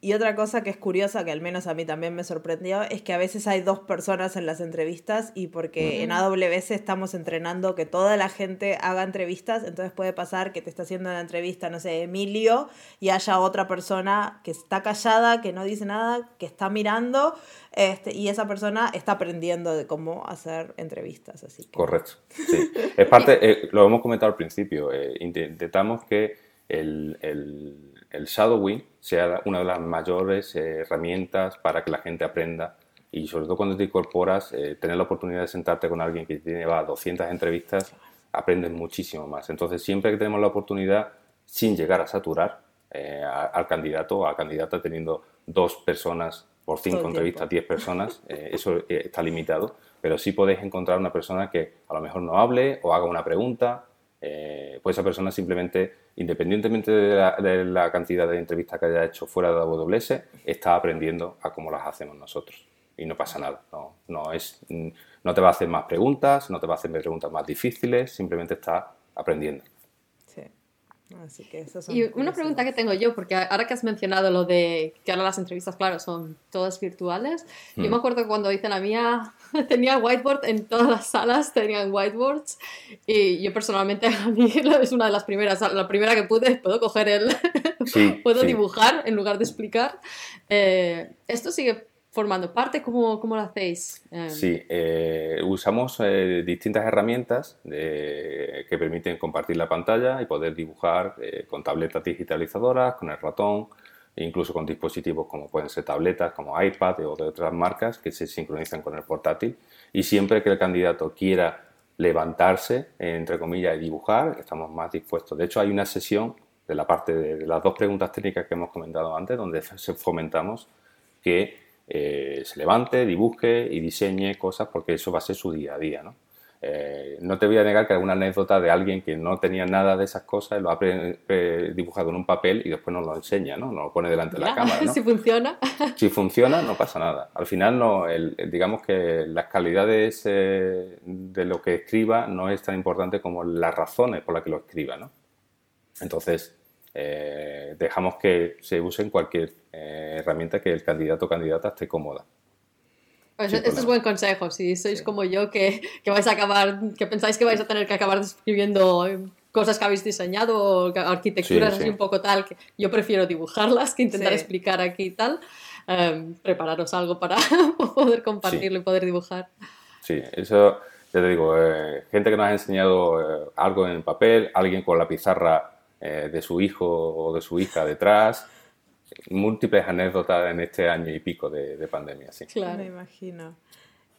y otra cosa que es curiosa, que al menos a mí también me sorprendió, es que a veces hay dos personas en las entrevistas y porque en AWS estamos entrenando que toda la gente haga entrevistas, entonces puede pasar que te está haciendo una entrevista, no sé, Emilio, y haya otra persona que está callada, que no dice nada, que está mirando, este, y esa persona está aprendiendo de cómo hacer entrevistas. Así Correcto. Sí. Es parte, eh, lo hemos comentado al principio, eh, intentamos que el, el el shadowing sea una de las mayores eh, herramientas para que la gente aprenda. Y sobre todo cuando te incorporas, eh, tener la oportunidad de sentarte con alguien que tiene va, 200 entrevistas, aprendes muchísimo más. Entonces, siempre que tenemos la oportunidad, sin llegar a saturar eh, al candidato a candidata teniendo dos personas por cinco entrevistas, 10 personas, eso está limitado, pero sí podéis encontrar una persona que a lo mejor no hable o haga una pregunta, pues esa persona simplemente independientemente de la, cantidad de entrevistas que haya hecho fuera de AWS, está aprendiendo a cómo las hacemos nosotros. Y no pasa nada. No, no, es, no te va a hacer más preguntas, no te va a hacer preguntas más difíciles, simplemente está aprendiendo. Y una pregunta que tengo yo, porque ahora que has mencionado lo de que ahora las entrevistas, claro, son todas virtuales, yo hmm. me acuerdo que cuando hice la mía tenía whiteboard en todas las salas, tenían whiteboards y yo personalmente a mí es una de las primeras, la primera que pude, puedo coger el, puedo dibujar en lugar de explicar. Eh, ¿Esto sigue formando parte? ¿Cómo, cómo lo hacéis? Eh, sí, eh, usamos distintas herramientas que permiten compartir la pantalla y poder dibujar con tabletas digitalizadoras, con el ratón, incluso con dispositivos como pueden ser tabletas, como iPad o de otras marcas que se sincronizan con el portátil. Y siempre que el candidato quiera levantarse, entre comillas, y dibujar, estamos más dispuestos. De hecho, hay una sesión de la parte de, las dos preguntas técnicas que hemos comentado antes, donde fomentamos que eh, se levante, dibuje y diseñe cosas, porque eso va a ser su día a día. ¿no? Eh, no te voy a negar que alguna anécdota de alguien que no tenía nada de esas cosas lo ha dibujado en un papel y después nos lo enseña, ¿no? Nos lo pone delante de la cámara. Si funciona. Si funciona, no pasa nada. Al final, no, digamos que las calidades eh, de lo que escriba no es tan importante como las razones por las que lo escriba, ¿no? Entonces, eh, dejamos que se use en cualquier herramienta que el candidato o candidata esté cómoda. Pues este es buen consejo, si sois como yo que, que, vais a acabar, que pensáis que vais a tener que acabar escribiendo cosas que habéis diseñado o arquitecturas así un poco tal, que yo prefiero dibujarlas que intentar explicar aquí y tal. Em, prepararos algo para poder compartirlo y poder dibujar. Sí, eso ya te digo, eh, gente que nos ha enseñado eh, algo en el papel, alguien con la pizarra eh, de su hijo o de su hija detrás, múltiples anécdotas en este año y pico de, pandemia. Sí. Claro, me imagino.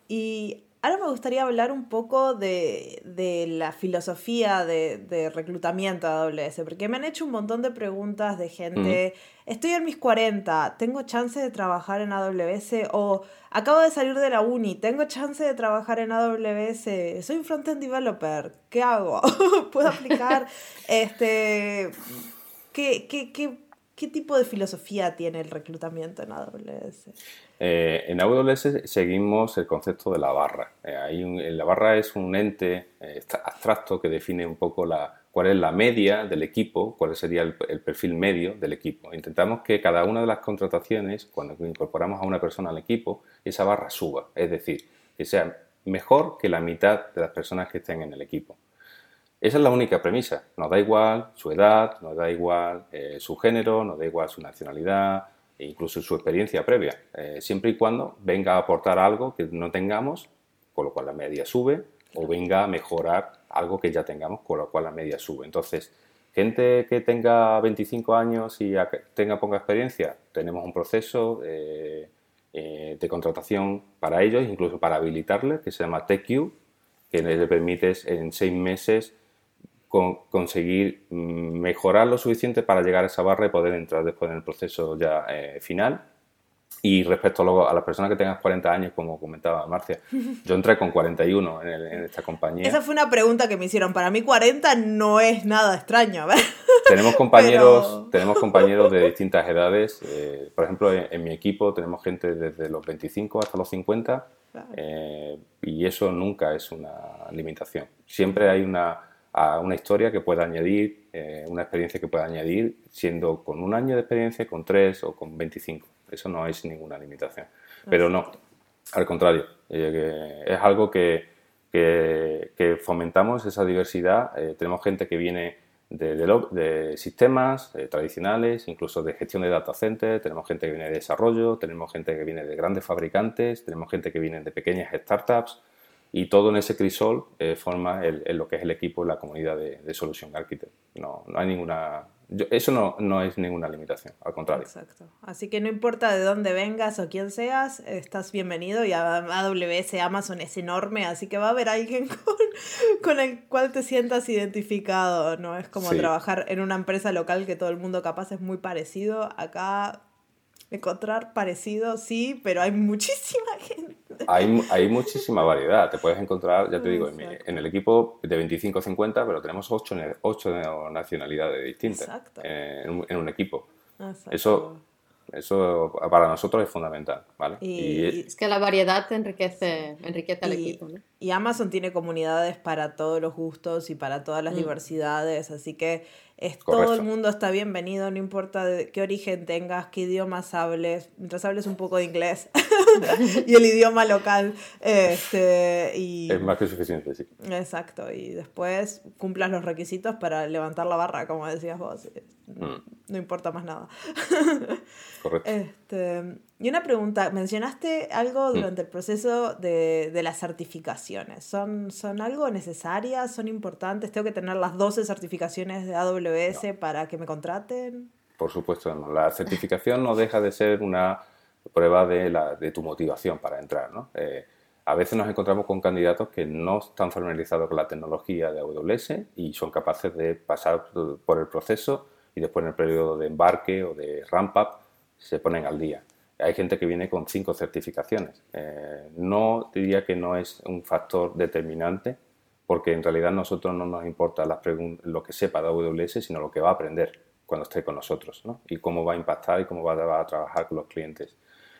Y ahora me gustaría hablar un poco de, la filosofía de, reclutamiento a AWS, porque me han hecho un montón de preguntas de gente, estoy en mis 40, ¿tengo chance de trabajar en AWS? O acabo de salir de la uni, ¿tengo chance de trabajar en AWS? Soy un frontend developer, ¿qué hago? ¿Puedo aplicar? este, ¿qué, qué, qué ¿Qué tipo de filosofía tiene el reclutamiento en AWS? Eh, en AWS seguimos el concepto de la barra. Eh, la barra es un ente eh, abstracto que define un poco cuál es la media del equipo, cuál sería el, perfil medio del equipo. Intentamos que cada una de las contrataciones, cuando incorporamos a una persona al equipo, esa barra suba, es decir, que sea mejor que la mitad de las personas que estén en el equipo. Esa es la única premisa. Nos da igual su edad, nos da igual eh, su género, nos da igual su nacionalidad e incluso su experiencia previa, eh, siempre y cuando venga a aportar algo que no tengamos, con lo cual la media sube, o venga a mejorar algo que ya tengamos, con lo cual la media sube. Entonces, gente que tenga 25 años y tenga poca experiencia, tenemos un proceso eh, de contratación para ellos, incluso para habilitarles, que se llama TechQ, que le permite en seis meses conseguir mm, mejorar lo suficiente para llegar a esa barra y poder entrar después en el proceso ya eh, final. Y respecto a, a, las personas que tengan 40 años, como comentaba Marcia, yo entré con 41 en, en, esta compañía. Esa fue una pregunta que me hicieron. Para mí 40 no es nada extraño. Tenemos compañeros, tenemos compañeros de distintas edades. Eh, por ejemplo, en, mi equipo tenemos gente desde los 25 hasta los 50 eh, y eso nunca es una limitación. Siempre hay una, a una historia que pueda añadir, eh, una experiencia que pueda añadir, siendo con un año de experiencia, con tres o con 25. Eso no es ninguna limitación. Pero no, al contrario, eh, es algo que, que, fomentamos esa diversidad. Eh, tenemos gente que viene de, de, sistemas tradicionales, incluso de gestión de data centers, tenemos gente que viene de desarrollo, tenemos gente que viene de grandes fabricantes, tenemos gente que viene de pequeñas startups y todo en ese crisol eh, forma el, lo que es el equipo, la comunidad de, de Solution Architect. No, no hay ninguna... eso no, no, es ninguna limitación, al contrario. Exacto. Así que no importa de dónde vengas o quién seas, estás bienvenido y AWS Amazon es enorme, así que va a haber alguien con, con el cual te sientas identificado, ¿no? Es como trabajar en una empresa local que todo el mundo capaz es muy parecido. Acá encontrar parecido, sí, pero hay muchísima gente. Hay, hay muchísima variedad. Te puedes encontrar, ya te digo, en, el equipo de 25-50, pero tenemos 8, ocho nacionalidades distintas en, un, en, un equipo. Eso eso para nosotros es fundamental, ¿vale? Y, es que la variedad enriquece, enriquece al equipo, Y Amazon tiene comunidades para todos los gustos y para todas las mm. diversidades, así que es, todo el mundo está bienvenido, no importa de qué origen tengas, qué idiomas hables, mientras hables un poco de inglés y el idioma local. Este, y... Es más que suficiente, sí. Exacto, y después cumplas los requisitos para levantar la barra, como decías vos. Mm. No importa más nada. Correcto. Este, y una pregunta, mencionaste algo mm. durante el proceso de, de, las certificaciones. ¿Son, ¿Son algo necesarias? ¿Son importantes? ¿Tengo que tener las 12 certificaciones de AWS para que me contraten? Por supuesto, no. La certificación no deja de ser una prueba de, la, de tu motivación para entrar. ¿no? Eh, a veces nos encontramos con candidatos que no están familiarizados con la tecnología de AWS y son capaces de pasar por el proceso y después en el periodo de embarque o de ramp up se ponen al día. Hay gente que viene con cinco certificaciones. Eh, no diría que no es un factor determinante porque en realidad a nosotros no nos importa lo que sepa de AWS, sino lo que va a aprender cuando esté con nosotros ¿no? y cómo va a impactar y cómo va a, trabajar con los clientes.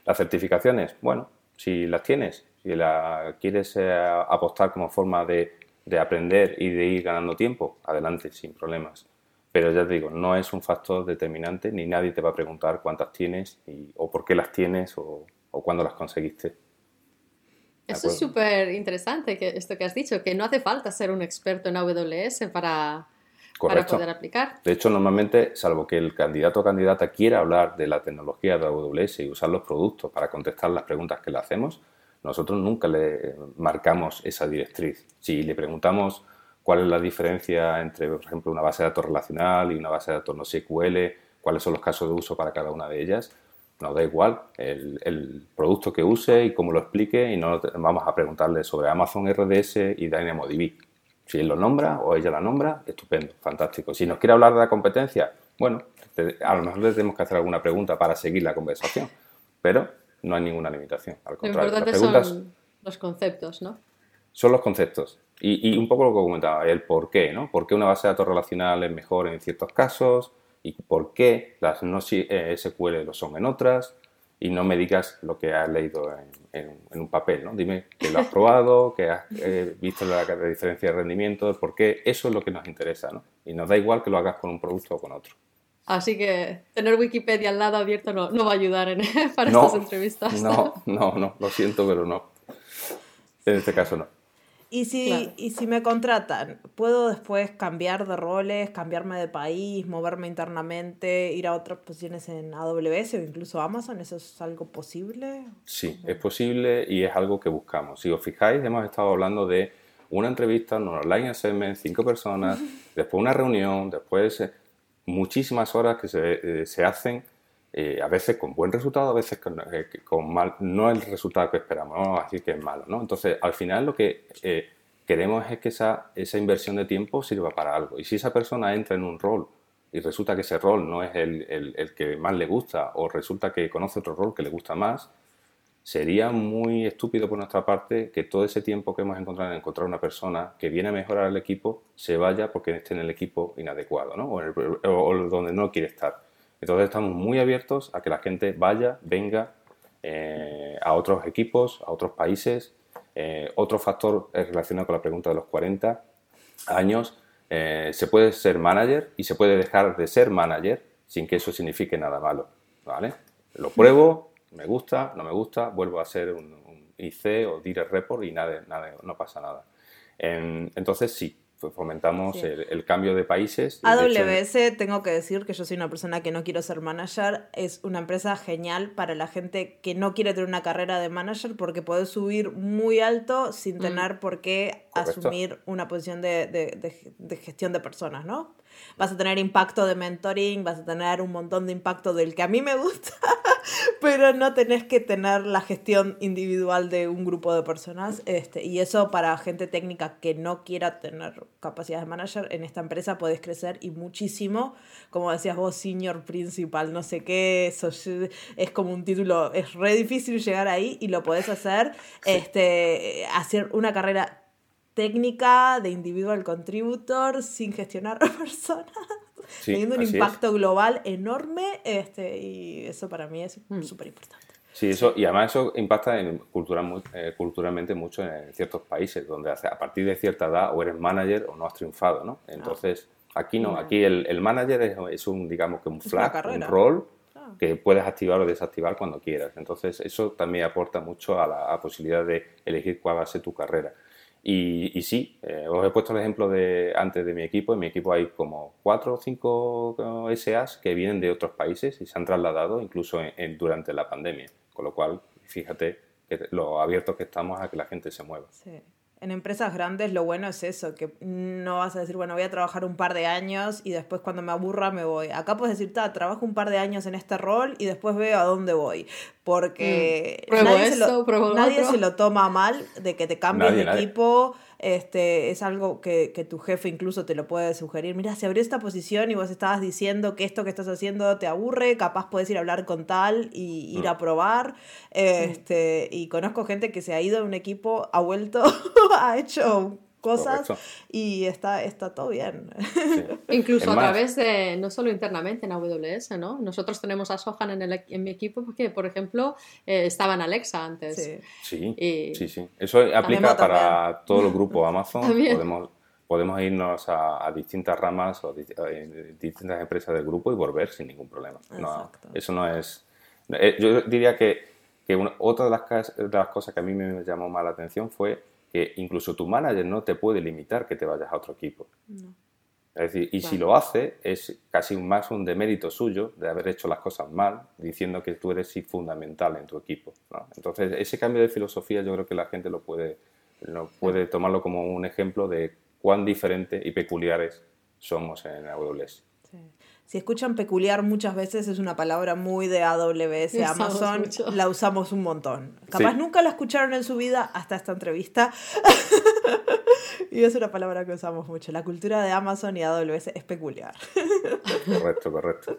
Las certificaciones, bueno, si las tienes, si la quieres eh, apostar como forma de, de aprender y de ir ganando tiempo, adelante, sin problemas. Pero ya te digo, no es un factor determinante ni nadie te va a preguntar cuántas tienes o por qué las tienes o, cuándo las conseguiste. Eso es súper interesante que esto que has dicho, que no hace falta ser un experto en AWS para, para poder aplicar. De hecho, normalmente, salvo que el candidato o candidata quiera hablar de la tecnología de AWS y usar los productos para contestar las preguntas que le hacemos, nosotros nunca le marcamos esa directriz. Si le preguntamos cuál es la diferencia entre, por ejemplo, una base de datos relacional y una base de datos no SQL, cuáles son los casos de uso para cada una de ellas. Nos da igual el, producto que use y cómo lo explique y no vamos a preguntarle sobre Amazon RDS y DynamoDB. Si él lo nombra o ella la nombra, estupendo, fantástico. Si nos quiere hablar de la competencia, bueno, a lo mejor le tenemos que hacer alguna pregunta para seguir la conversación, pero no hay ninguna limitación. Al contrario, lo importante son los conceptos, ¿no? Son los conceptos. Y, un poco lo que comentaba, el por qué, ¿no? ¿Por qué una base de datos relacional es mejor en ciertos casos? y por qué las no eh, SQL lo son en otras y no me digas lo que has leído en, un papel, ¿no? Dime que lo has probado, que has eh, visto la, diferencia de rendimiento, por qué, eso es lo que nos interesa, ¿no? Y nos da igual que lo hagas con un producto o con otro. Así que tener Wikipedia al lado abierto no, no va a ayudar en, para estas entrevistas. No, no, no, lo siento, pero no. En este caso no. Y si, y si me contratan, ¿puedo después cambiar de roles, cambiarme de país, moverme internamente, ir a otras posiciones en AWS o incluso Amazon? ¿Eso es algo posible? Sí, es posible y es algo que buscamos. Si os fijáis, hemos estado hablando de una entrevista, un online assessment, cinco personas, después una reunión, después eh, muchísimas horas que se, eh, se hacen eh, a veces con buen resultado, a veces con, eh, mal, no el resultado que esperamos, vamos a decir que es malo, ¿no? Entonces, al final lo que eh, queremos es que esa, esa inversión de tiempo sirva para algo. Y si esa persona entra en un rol y resulta que ese rol no es el, el, que más le gusta o resulta que conoce otro rol que le gusta más, sería muy estúpido por nuestra parte que todo ese tiempo que hemos encontrado en encontrar una persona que viene a mejorar el equipo se vaya porque esté en el equipo inadecuado ¿no? o donde no quiere estar. Entonces estamos muy abiertos a que la gente vaya, venga eh, a otros equipos, a otros países. Eh, otro factor relacionado con la pregunta de los 40 años, eh, se puede ser manager y se puede dejar de ser manager sin que eso signifique nada malo. ¿vale? Lo pruebo, me gusta, no me gusta, vuelvo a ser un, IC o direct report y nada, nada, no pasa nada. entonces sí, fomentamos el, cambio de países. AWS, tengo que decir que yo soy una persona que no quiero ser manager, es una empresa genial para la gente que no quiere tener una carrera de manager porque puedes subir muy alto sin mm. tener por qué asumir una posición de, de, de, gestión de personas, ¿no? Vas a tener impacto de mentoring, vas a tener un montón de impacto del que a mí me gusta, pero no tenés que tener la gestión individual de un grupo de personas. Este, y eso para gente técnica que no quiera tener capacidad de manager, en esta empresa puedes crecer y muchísimo. Como decías vos, senior principal, no sé qué, eso es como un título, es re difícil llegar ahí y lo podés hacer, este, hacer una carrera técnica de individual contributor sin gestionar a personas, teniendo un impacto global enorme este, y eso para mí es mm. súper importante. Sí, eso, y además eso impacta en cultura, eh, culturalmente mucho en ciertos países, donde a partir de cierta edad o eres manager o no has triunfado, ¿no? Entonces, aquí no, aquí el, el manager es, es, un, digamos que un flag, un rol que puedes activar o desactivar cuando quieras. Entonces, eso también aporta mucho a la posibilidad de elegir cuál va a ser tu carrera. Y, sí, eh, os he puesto el ejemplo de antes de mi equipo. En mi equipo hay como cuatro o cinco SAs que vienen de otros países y se han trasladado incluso en, durante la pandemia. Con lo cual, fíjate que lo abiertos que estamos a que la gente se mueva. Sí en empresas grandes lo bueno es eso, que no vas a decir, bueno, voy a trabajar un par de años y después cuando me aburra me voy. Acá puedes decir, trabajo un par de años en este rol y después veo a dónde voy. Porque mm. nadie, se, lo, nadie se lo toma mal de que te cambien de equipo este, es algo que, que, tu jefe incluso te lo puede sugerir. Mira, se abrió esta posición y vos estabas diciendo que esto que estás haciendo te aburre, capaz puedes ir a hablar con tal y ir mm. a probar. Este, y conozco gente que se ha ido de un equipo, ha vuelto, ha hecho cosas y está, está todo bien. Incluso a través de, no solo internamente en AWS, ¿no? Nosotros tenemos a Sohan en, el, en mi equipo porque, por ejemplo, eh, estaba en Alexa antes. Sí, sí, sí, Eso aplica para todo el grupo Amazon. Podemos, podemos irnos a, distintas ramas o eh, distintas empresas del grupo y volver sin ningún problema. No, eso no es... Eh, yo diría que, que otra de las, de las cosas que a mí me llamó más la atención fue que incluso tu manager no te puede limitar que te vayas a otro equipo. Es decir, y si lo hace, es casi más un demérito suyo de haber hecho las cosas mal, diciendo que tú eres fundamental en tu equipo. Entonces, ese cambio de filosofía yo creo que la gente lo puede, lo puede tomarlo como un ejemplo de cuán diferentes y peculiares somos en AWS. Sí. Si escuchan peculiar muchas veces es una palabra muy de AWS, Amazon, la usamos un montón. Capaz nunca la escucharon en su vida hasta esta entrevista. y es una palabra que usamos mucho. La cultura de Amazon y AWS es peculiar. correcto, correcto.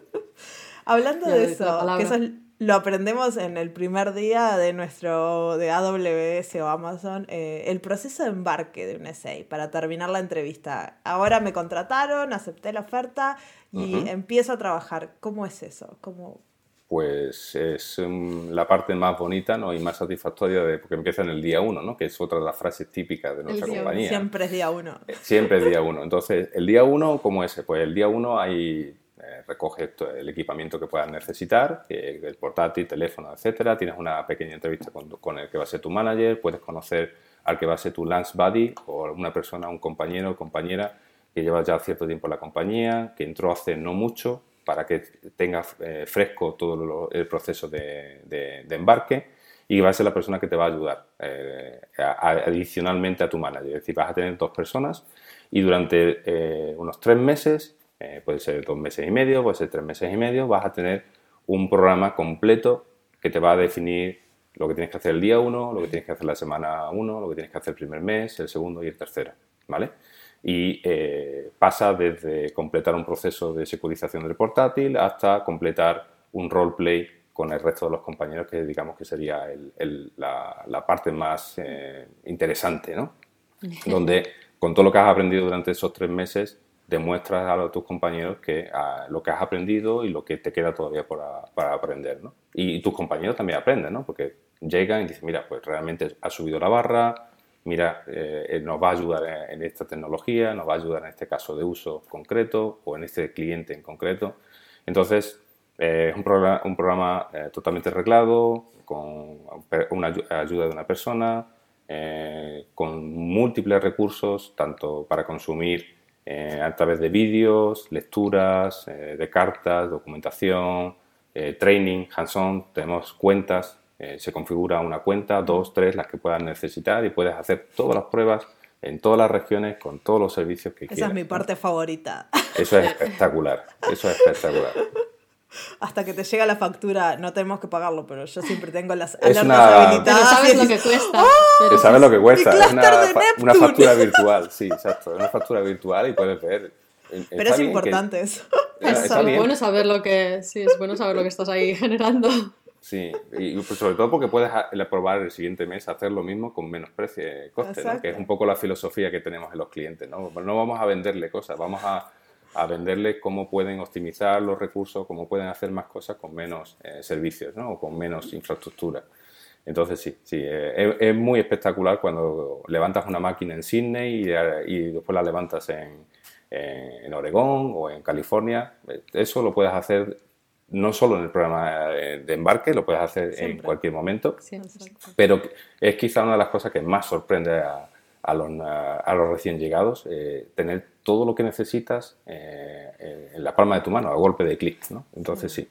Hablando de eso, que eso lo aprendemos en el primer día de nuestro de AWS o Amazon, eh, el proceso de embarque de un essay para terminar la entrevista. Ahora me contrataron, acepté la oferta y empiezo a trabajar. ¿Cómo es eso? ¿Cómo, pues es um, la parte más bonita ¿no? y más satisfactoria de, porque empieza en el día uno, ¿no? que es otra de las frases típicas de nuestra compañía. Siempre es día uno. Eh, siempre es día uno. Entonces, el día uno, ¿cómo es? Pues el día uno hay, eh, recoge el equipamiento que puedas necesitar, el portátil, teléfono, etcétera. Tienes una pequeña entrevista con, con, el que va a ser tu manager, puedes conocer al que va a ser tu lunch buddy o una persona, un compañero o compañera que lleva ya cierto tiempo en la compañía, que entró hace no mucho para que tenga eh, fresco todo el proceso de, embarque y va a ser la persona que te va a ayudar eh, adicionalmente a tu manager. Es decir, vas a tener dos personas y durante eh, unos tres meses, puede ser dos meses y medio, puede ser tres meses y medio, vas a tener un programa completo que te va a definir lo que tienes que hacer el día uno, lo que tienes que hacer la semana uno, lo que tienes que hacer el primer mes, el segundo y el tercero. ¿Vale? Y eh, pasa desde completar un proceso de securización del portátil hasta completar un roleplay con el resto de los compañeros, que digamos que sería la, parte más eh, interesante, ¿no? Donde con todo lo que has aprendido durante esos tres meses demuestras a tus compañeros que lo que has aprendido y lo que te queda todavía para aprender, ¿no? Y, tus compañeros también aprenden, ¿no? Porque llegan y dicen, mira, pues realmente has subido la barra, mira, eh, eh, nos va a ayudar en esta tecnología, nos va a ayudar en este caso de uso concreto o en este cliente en concreto. Entonces, eh, es un programa, totalmente arreglado, con una ayuda de una persona, con múltiples recursos, tanto para consumir a través de vídeos, lecturas, de cartas, documentación, training, hands-on, tenemos cuentas eh, se configura una cuenta, dos, tres, las que puedas necesitar y puedes hacer todas las pruebas en todas las regiones con todos los servicios que quieras. Esa es mi parte favorita. Eso es espectacular, eso es espectacular. Hasta que te llega la factura, no tenemos que pagarlo, pero yo siempre tengo las alertas una... Pero sabes lo que cuesta. ¡Oh! sabes lo que cuesta. Es una, una, factura virtual, sí, exacto. Una factura virtual y puedes ver. Pero es importante eso. Es, bueno saber lo que, sí, es bueno saber lo que estás ahí generando. Sí, y pues sobre todo porque puedes probar el siguiente mes hacer lo mismo con menos precio, eh, coste, ¿no? que es un poco la filosofía que tenemos en los clientes. No, no vamos a venderle cosas, vamos a, a venderle cómo pueden optimizar los recursos, cómo pueden hacer más cosas con menos eh, servicios ¿no? o con menos infraestructura. Entonces sí, sí eh, es, muy espectacular cuando levantas una máquina en Sydney y, y después la levantas en, en Oregón o en California. Eso lo puedes hacer no solo en el programa de embarque, lo puedes hacer en cualquier momento, pero es quizá una de las cosas que más sorprende a, los, recién llegados, eh, tener todo lo que necesitas eh, en la palma de tu mano, a golpe de clic, ¿no? Entonces sí.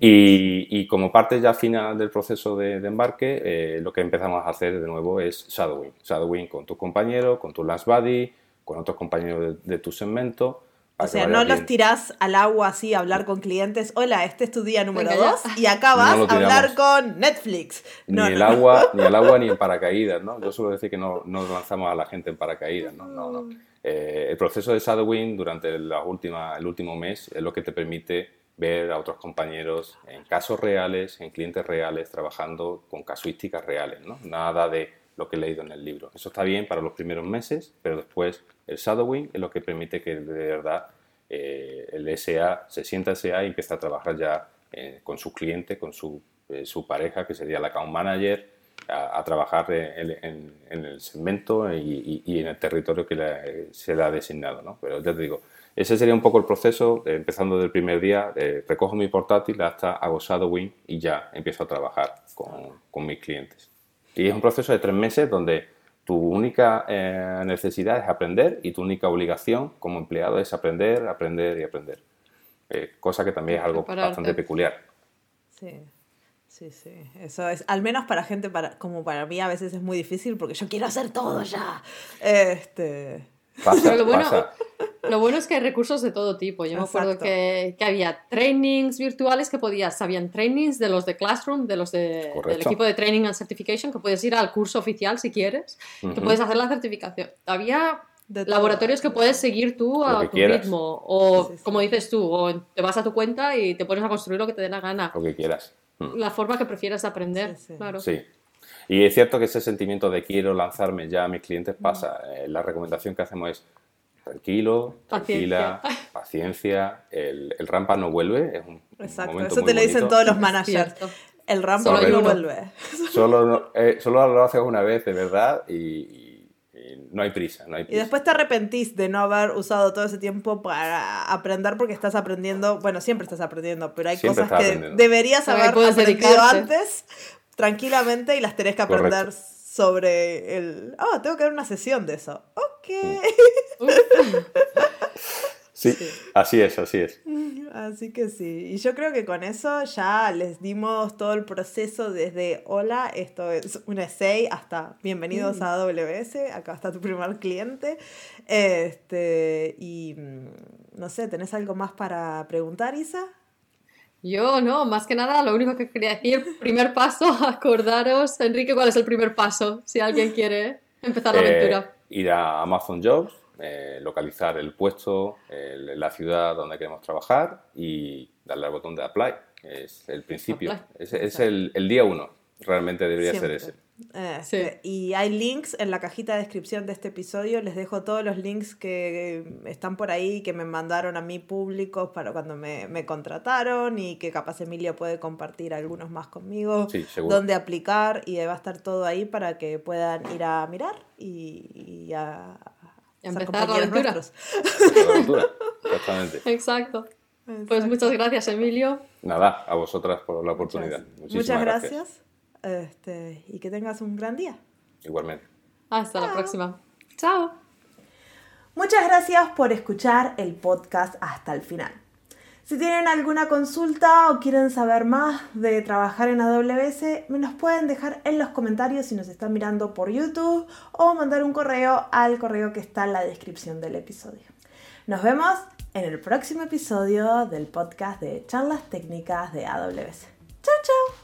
Y, como parte ya final del proceso de, embarque, eh, lo que empezamos a hacer de nuevo es shadowing. Shadowing con tu compañero, con tu last buddy, con otros compañeros de tu segmento, o sea, no los tirás al agua así a hablar con clientes. Hola, este es tu día número dos y acá vas a hablar con Netflix. ni el agua, ni el agua ni en paracaídas, ¿no? Yo suelo decir que no, no lanzamos a la gente en paracaídas, ¿no? no, no. Eh, el proceso de shadowing durante la última, el último mes es lo que te permite ver a otros compañeros en casos reales, en clientes reales, trabajando con casuísticas reales, ¿no? Nada de lo que he leído en el libro. Eso está bien para los primeros meses, pero después el shadowing es lo que permite que de verdad eh, el SA se sienta SA y empiece a trabajar ya eh, con su cliente, con su, eh, su, pareja, que sería la account manager, a, trabajar en, el segmento y, en el territorio que se le ha designado. ¿no? Pero ya te digo, ese sería un poco el proceso, empezando del primer día, recojo mi portátil hasta hago shadowing y ya empiezo a trabajar con, con mis clientes. Y es un proceso de tres meses donde tu única eh, necesidad es aprender y tu única obligación como empleado es aprender, aprender y aprender. Eh, cosa que también es algo bastante peculiar. Sí, sí, sí. Eso es, al menos para gente para, como para mí a veces es muy difícil porque yo quiero hacer todo ya. Este... Pasa, pasa. Lo bueno es que hay recursos de todo tipo. Yo me acuerdo que, que, había trainings virtuales que podías, habían trainings de los de Classroom, de los de, del equipo de Training and Certification, que puedes ir al curso oficial si quieres, que puedes hacer la certificación. Había laboratorios que puedes seguir tú a tu ritmo. O, como dices tú, o te vas a tu cuenta y te pones a construir lo que te dé la gana. Lo que quieras. Mm. La forma que prefieras de aprender, claro. Sí. Y es cierto que ese sentimiento de quiero lanzarme ya a mis clientes pasa. Eh, la recomendación que hacemos es tranquilo, tranquila, paciencia. El, el, rampa no vuelve. Es un, Exacto, eso te lo dicen todos los managers. El rampa no vuelve. Solo, eh, solo lo haces una vez, de verdad, y, no hay prisa, no hay prisa. Y después te arrepentís de no haber usado todo ese tiempo para aprender porque estás aprendiendo, bueno, siempre estás aprendiendo, pero hay cosas que deberías haber aprendido antes tranquilamente y las tenés que aprender sobre el... Oh, tengo que dar una sesión de eso. Ok. Mm. Sí, así es, así es. Así que sí. Y yo creo que con eso ya les dimos todo el proceso desde hola, esto es un essay, hasta bienvenidos a AWS, acá está tu primer cliente. Este, y mm, no sé, ¿tenés algo más para preguntar, Isa? Yo no, más que nada, lo único que quería decir, primer paso, acordaros, Enrique, ¿cuál es el primer paso? Si alguien quiere empezar la eh, aventura. Ir a Amazon Jobs, eh, localizar el puesto, la ciudad donde queremos trabajar y darle al botón de apply. Es el principio, es, el, día uno, realmente debería ser ese. Este, y hay links en la cajita de descripción de este episodio. Les dejo todos los links que están por ahí, que me mandaron a mí públicos para cuando me, contrataron y que capaz Emilia puede compartir algunos más conmigo. Sí, donde aplicar y va a estar todo ahí para que puedan ir a mirar y, a, empezar la aventura. Exactamente. Exacto. Pues muchas gracias, Emilio. Nada, a vosotras por la oportunidad. Muchas, gracias. Este, y que tengas un gran día. Igualmente. Hasta la próxima. Chao. Muchas gracias por escuchar el podcast hasta el final. Si tienen alguna consulta o quieren saber más de trabajar en AWS, me los pueden dejar en los comentarios si nos están mirando por YouTube o mandar un correo al correo que está en la descripción del episodio. Nos vemos en el próximo episodio del podcast de charlas técnicas de AWS. Chao, chao.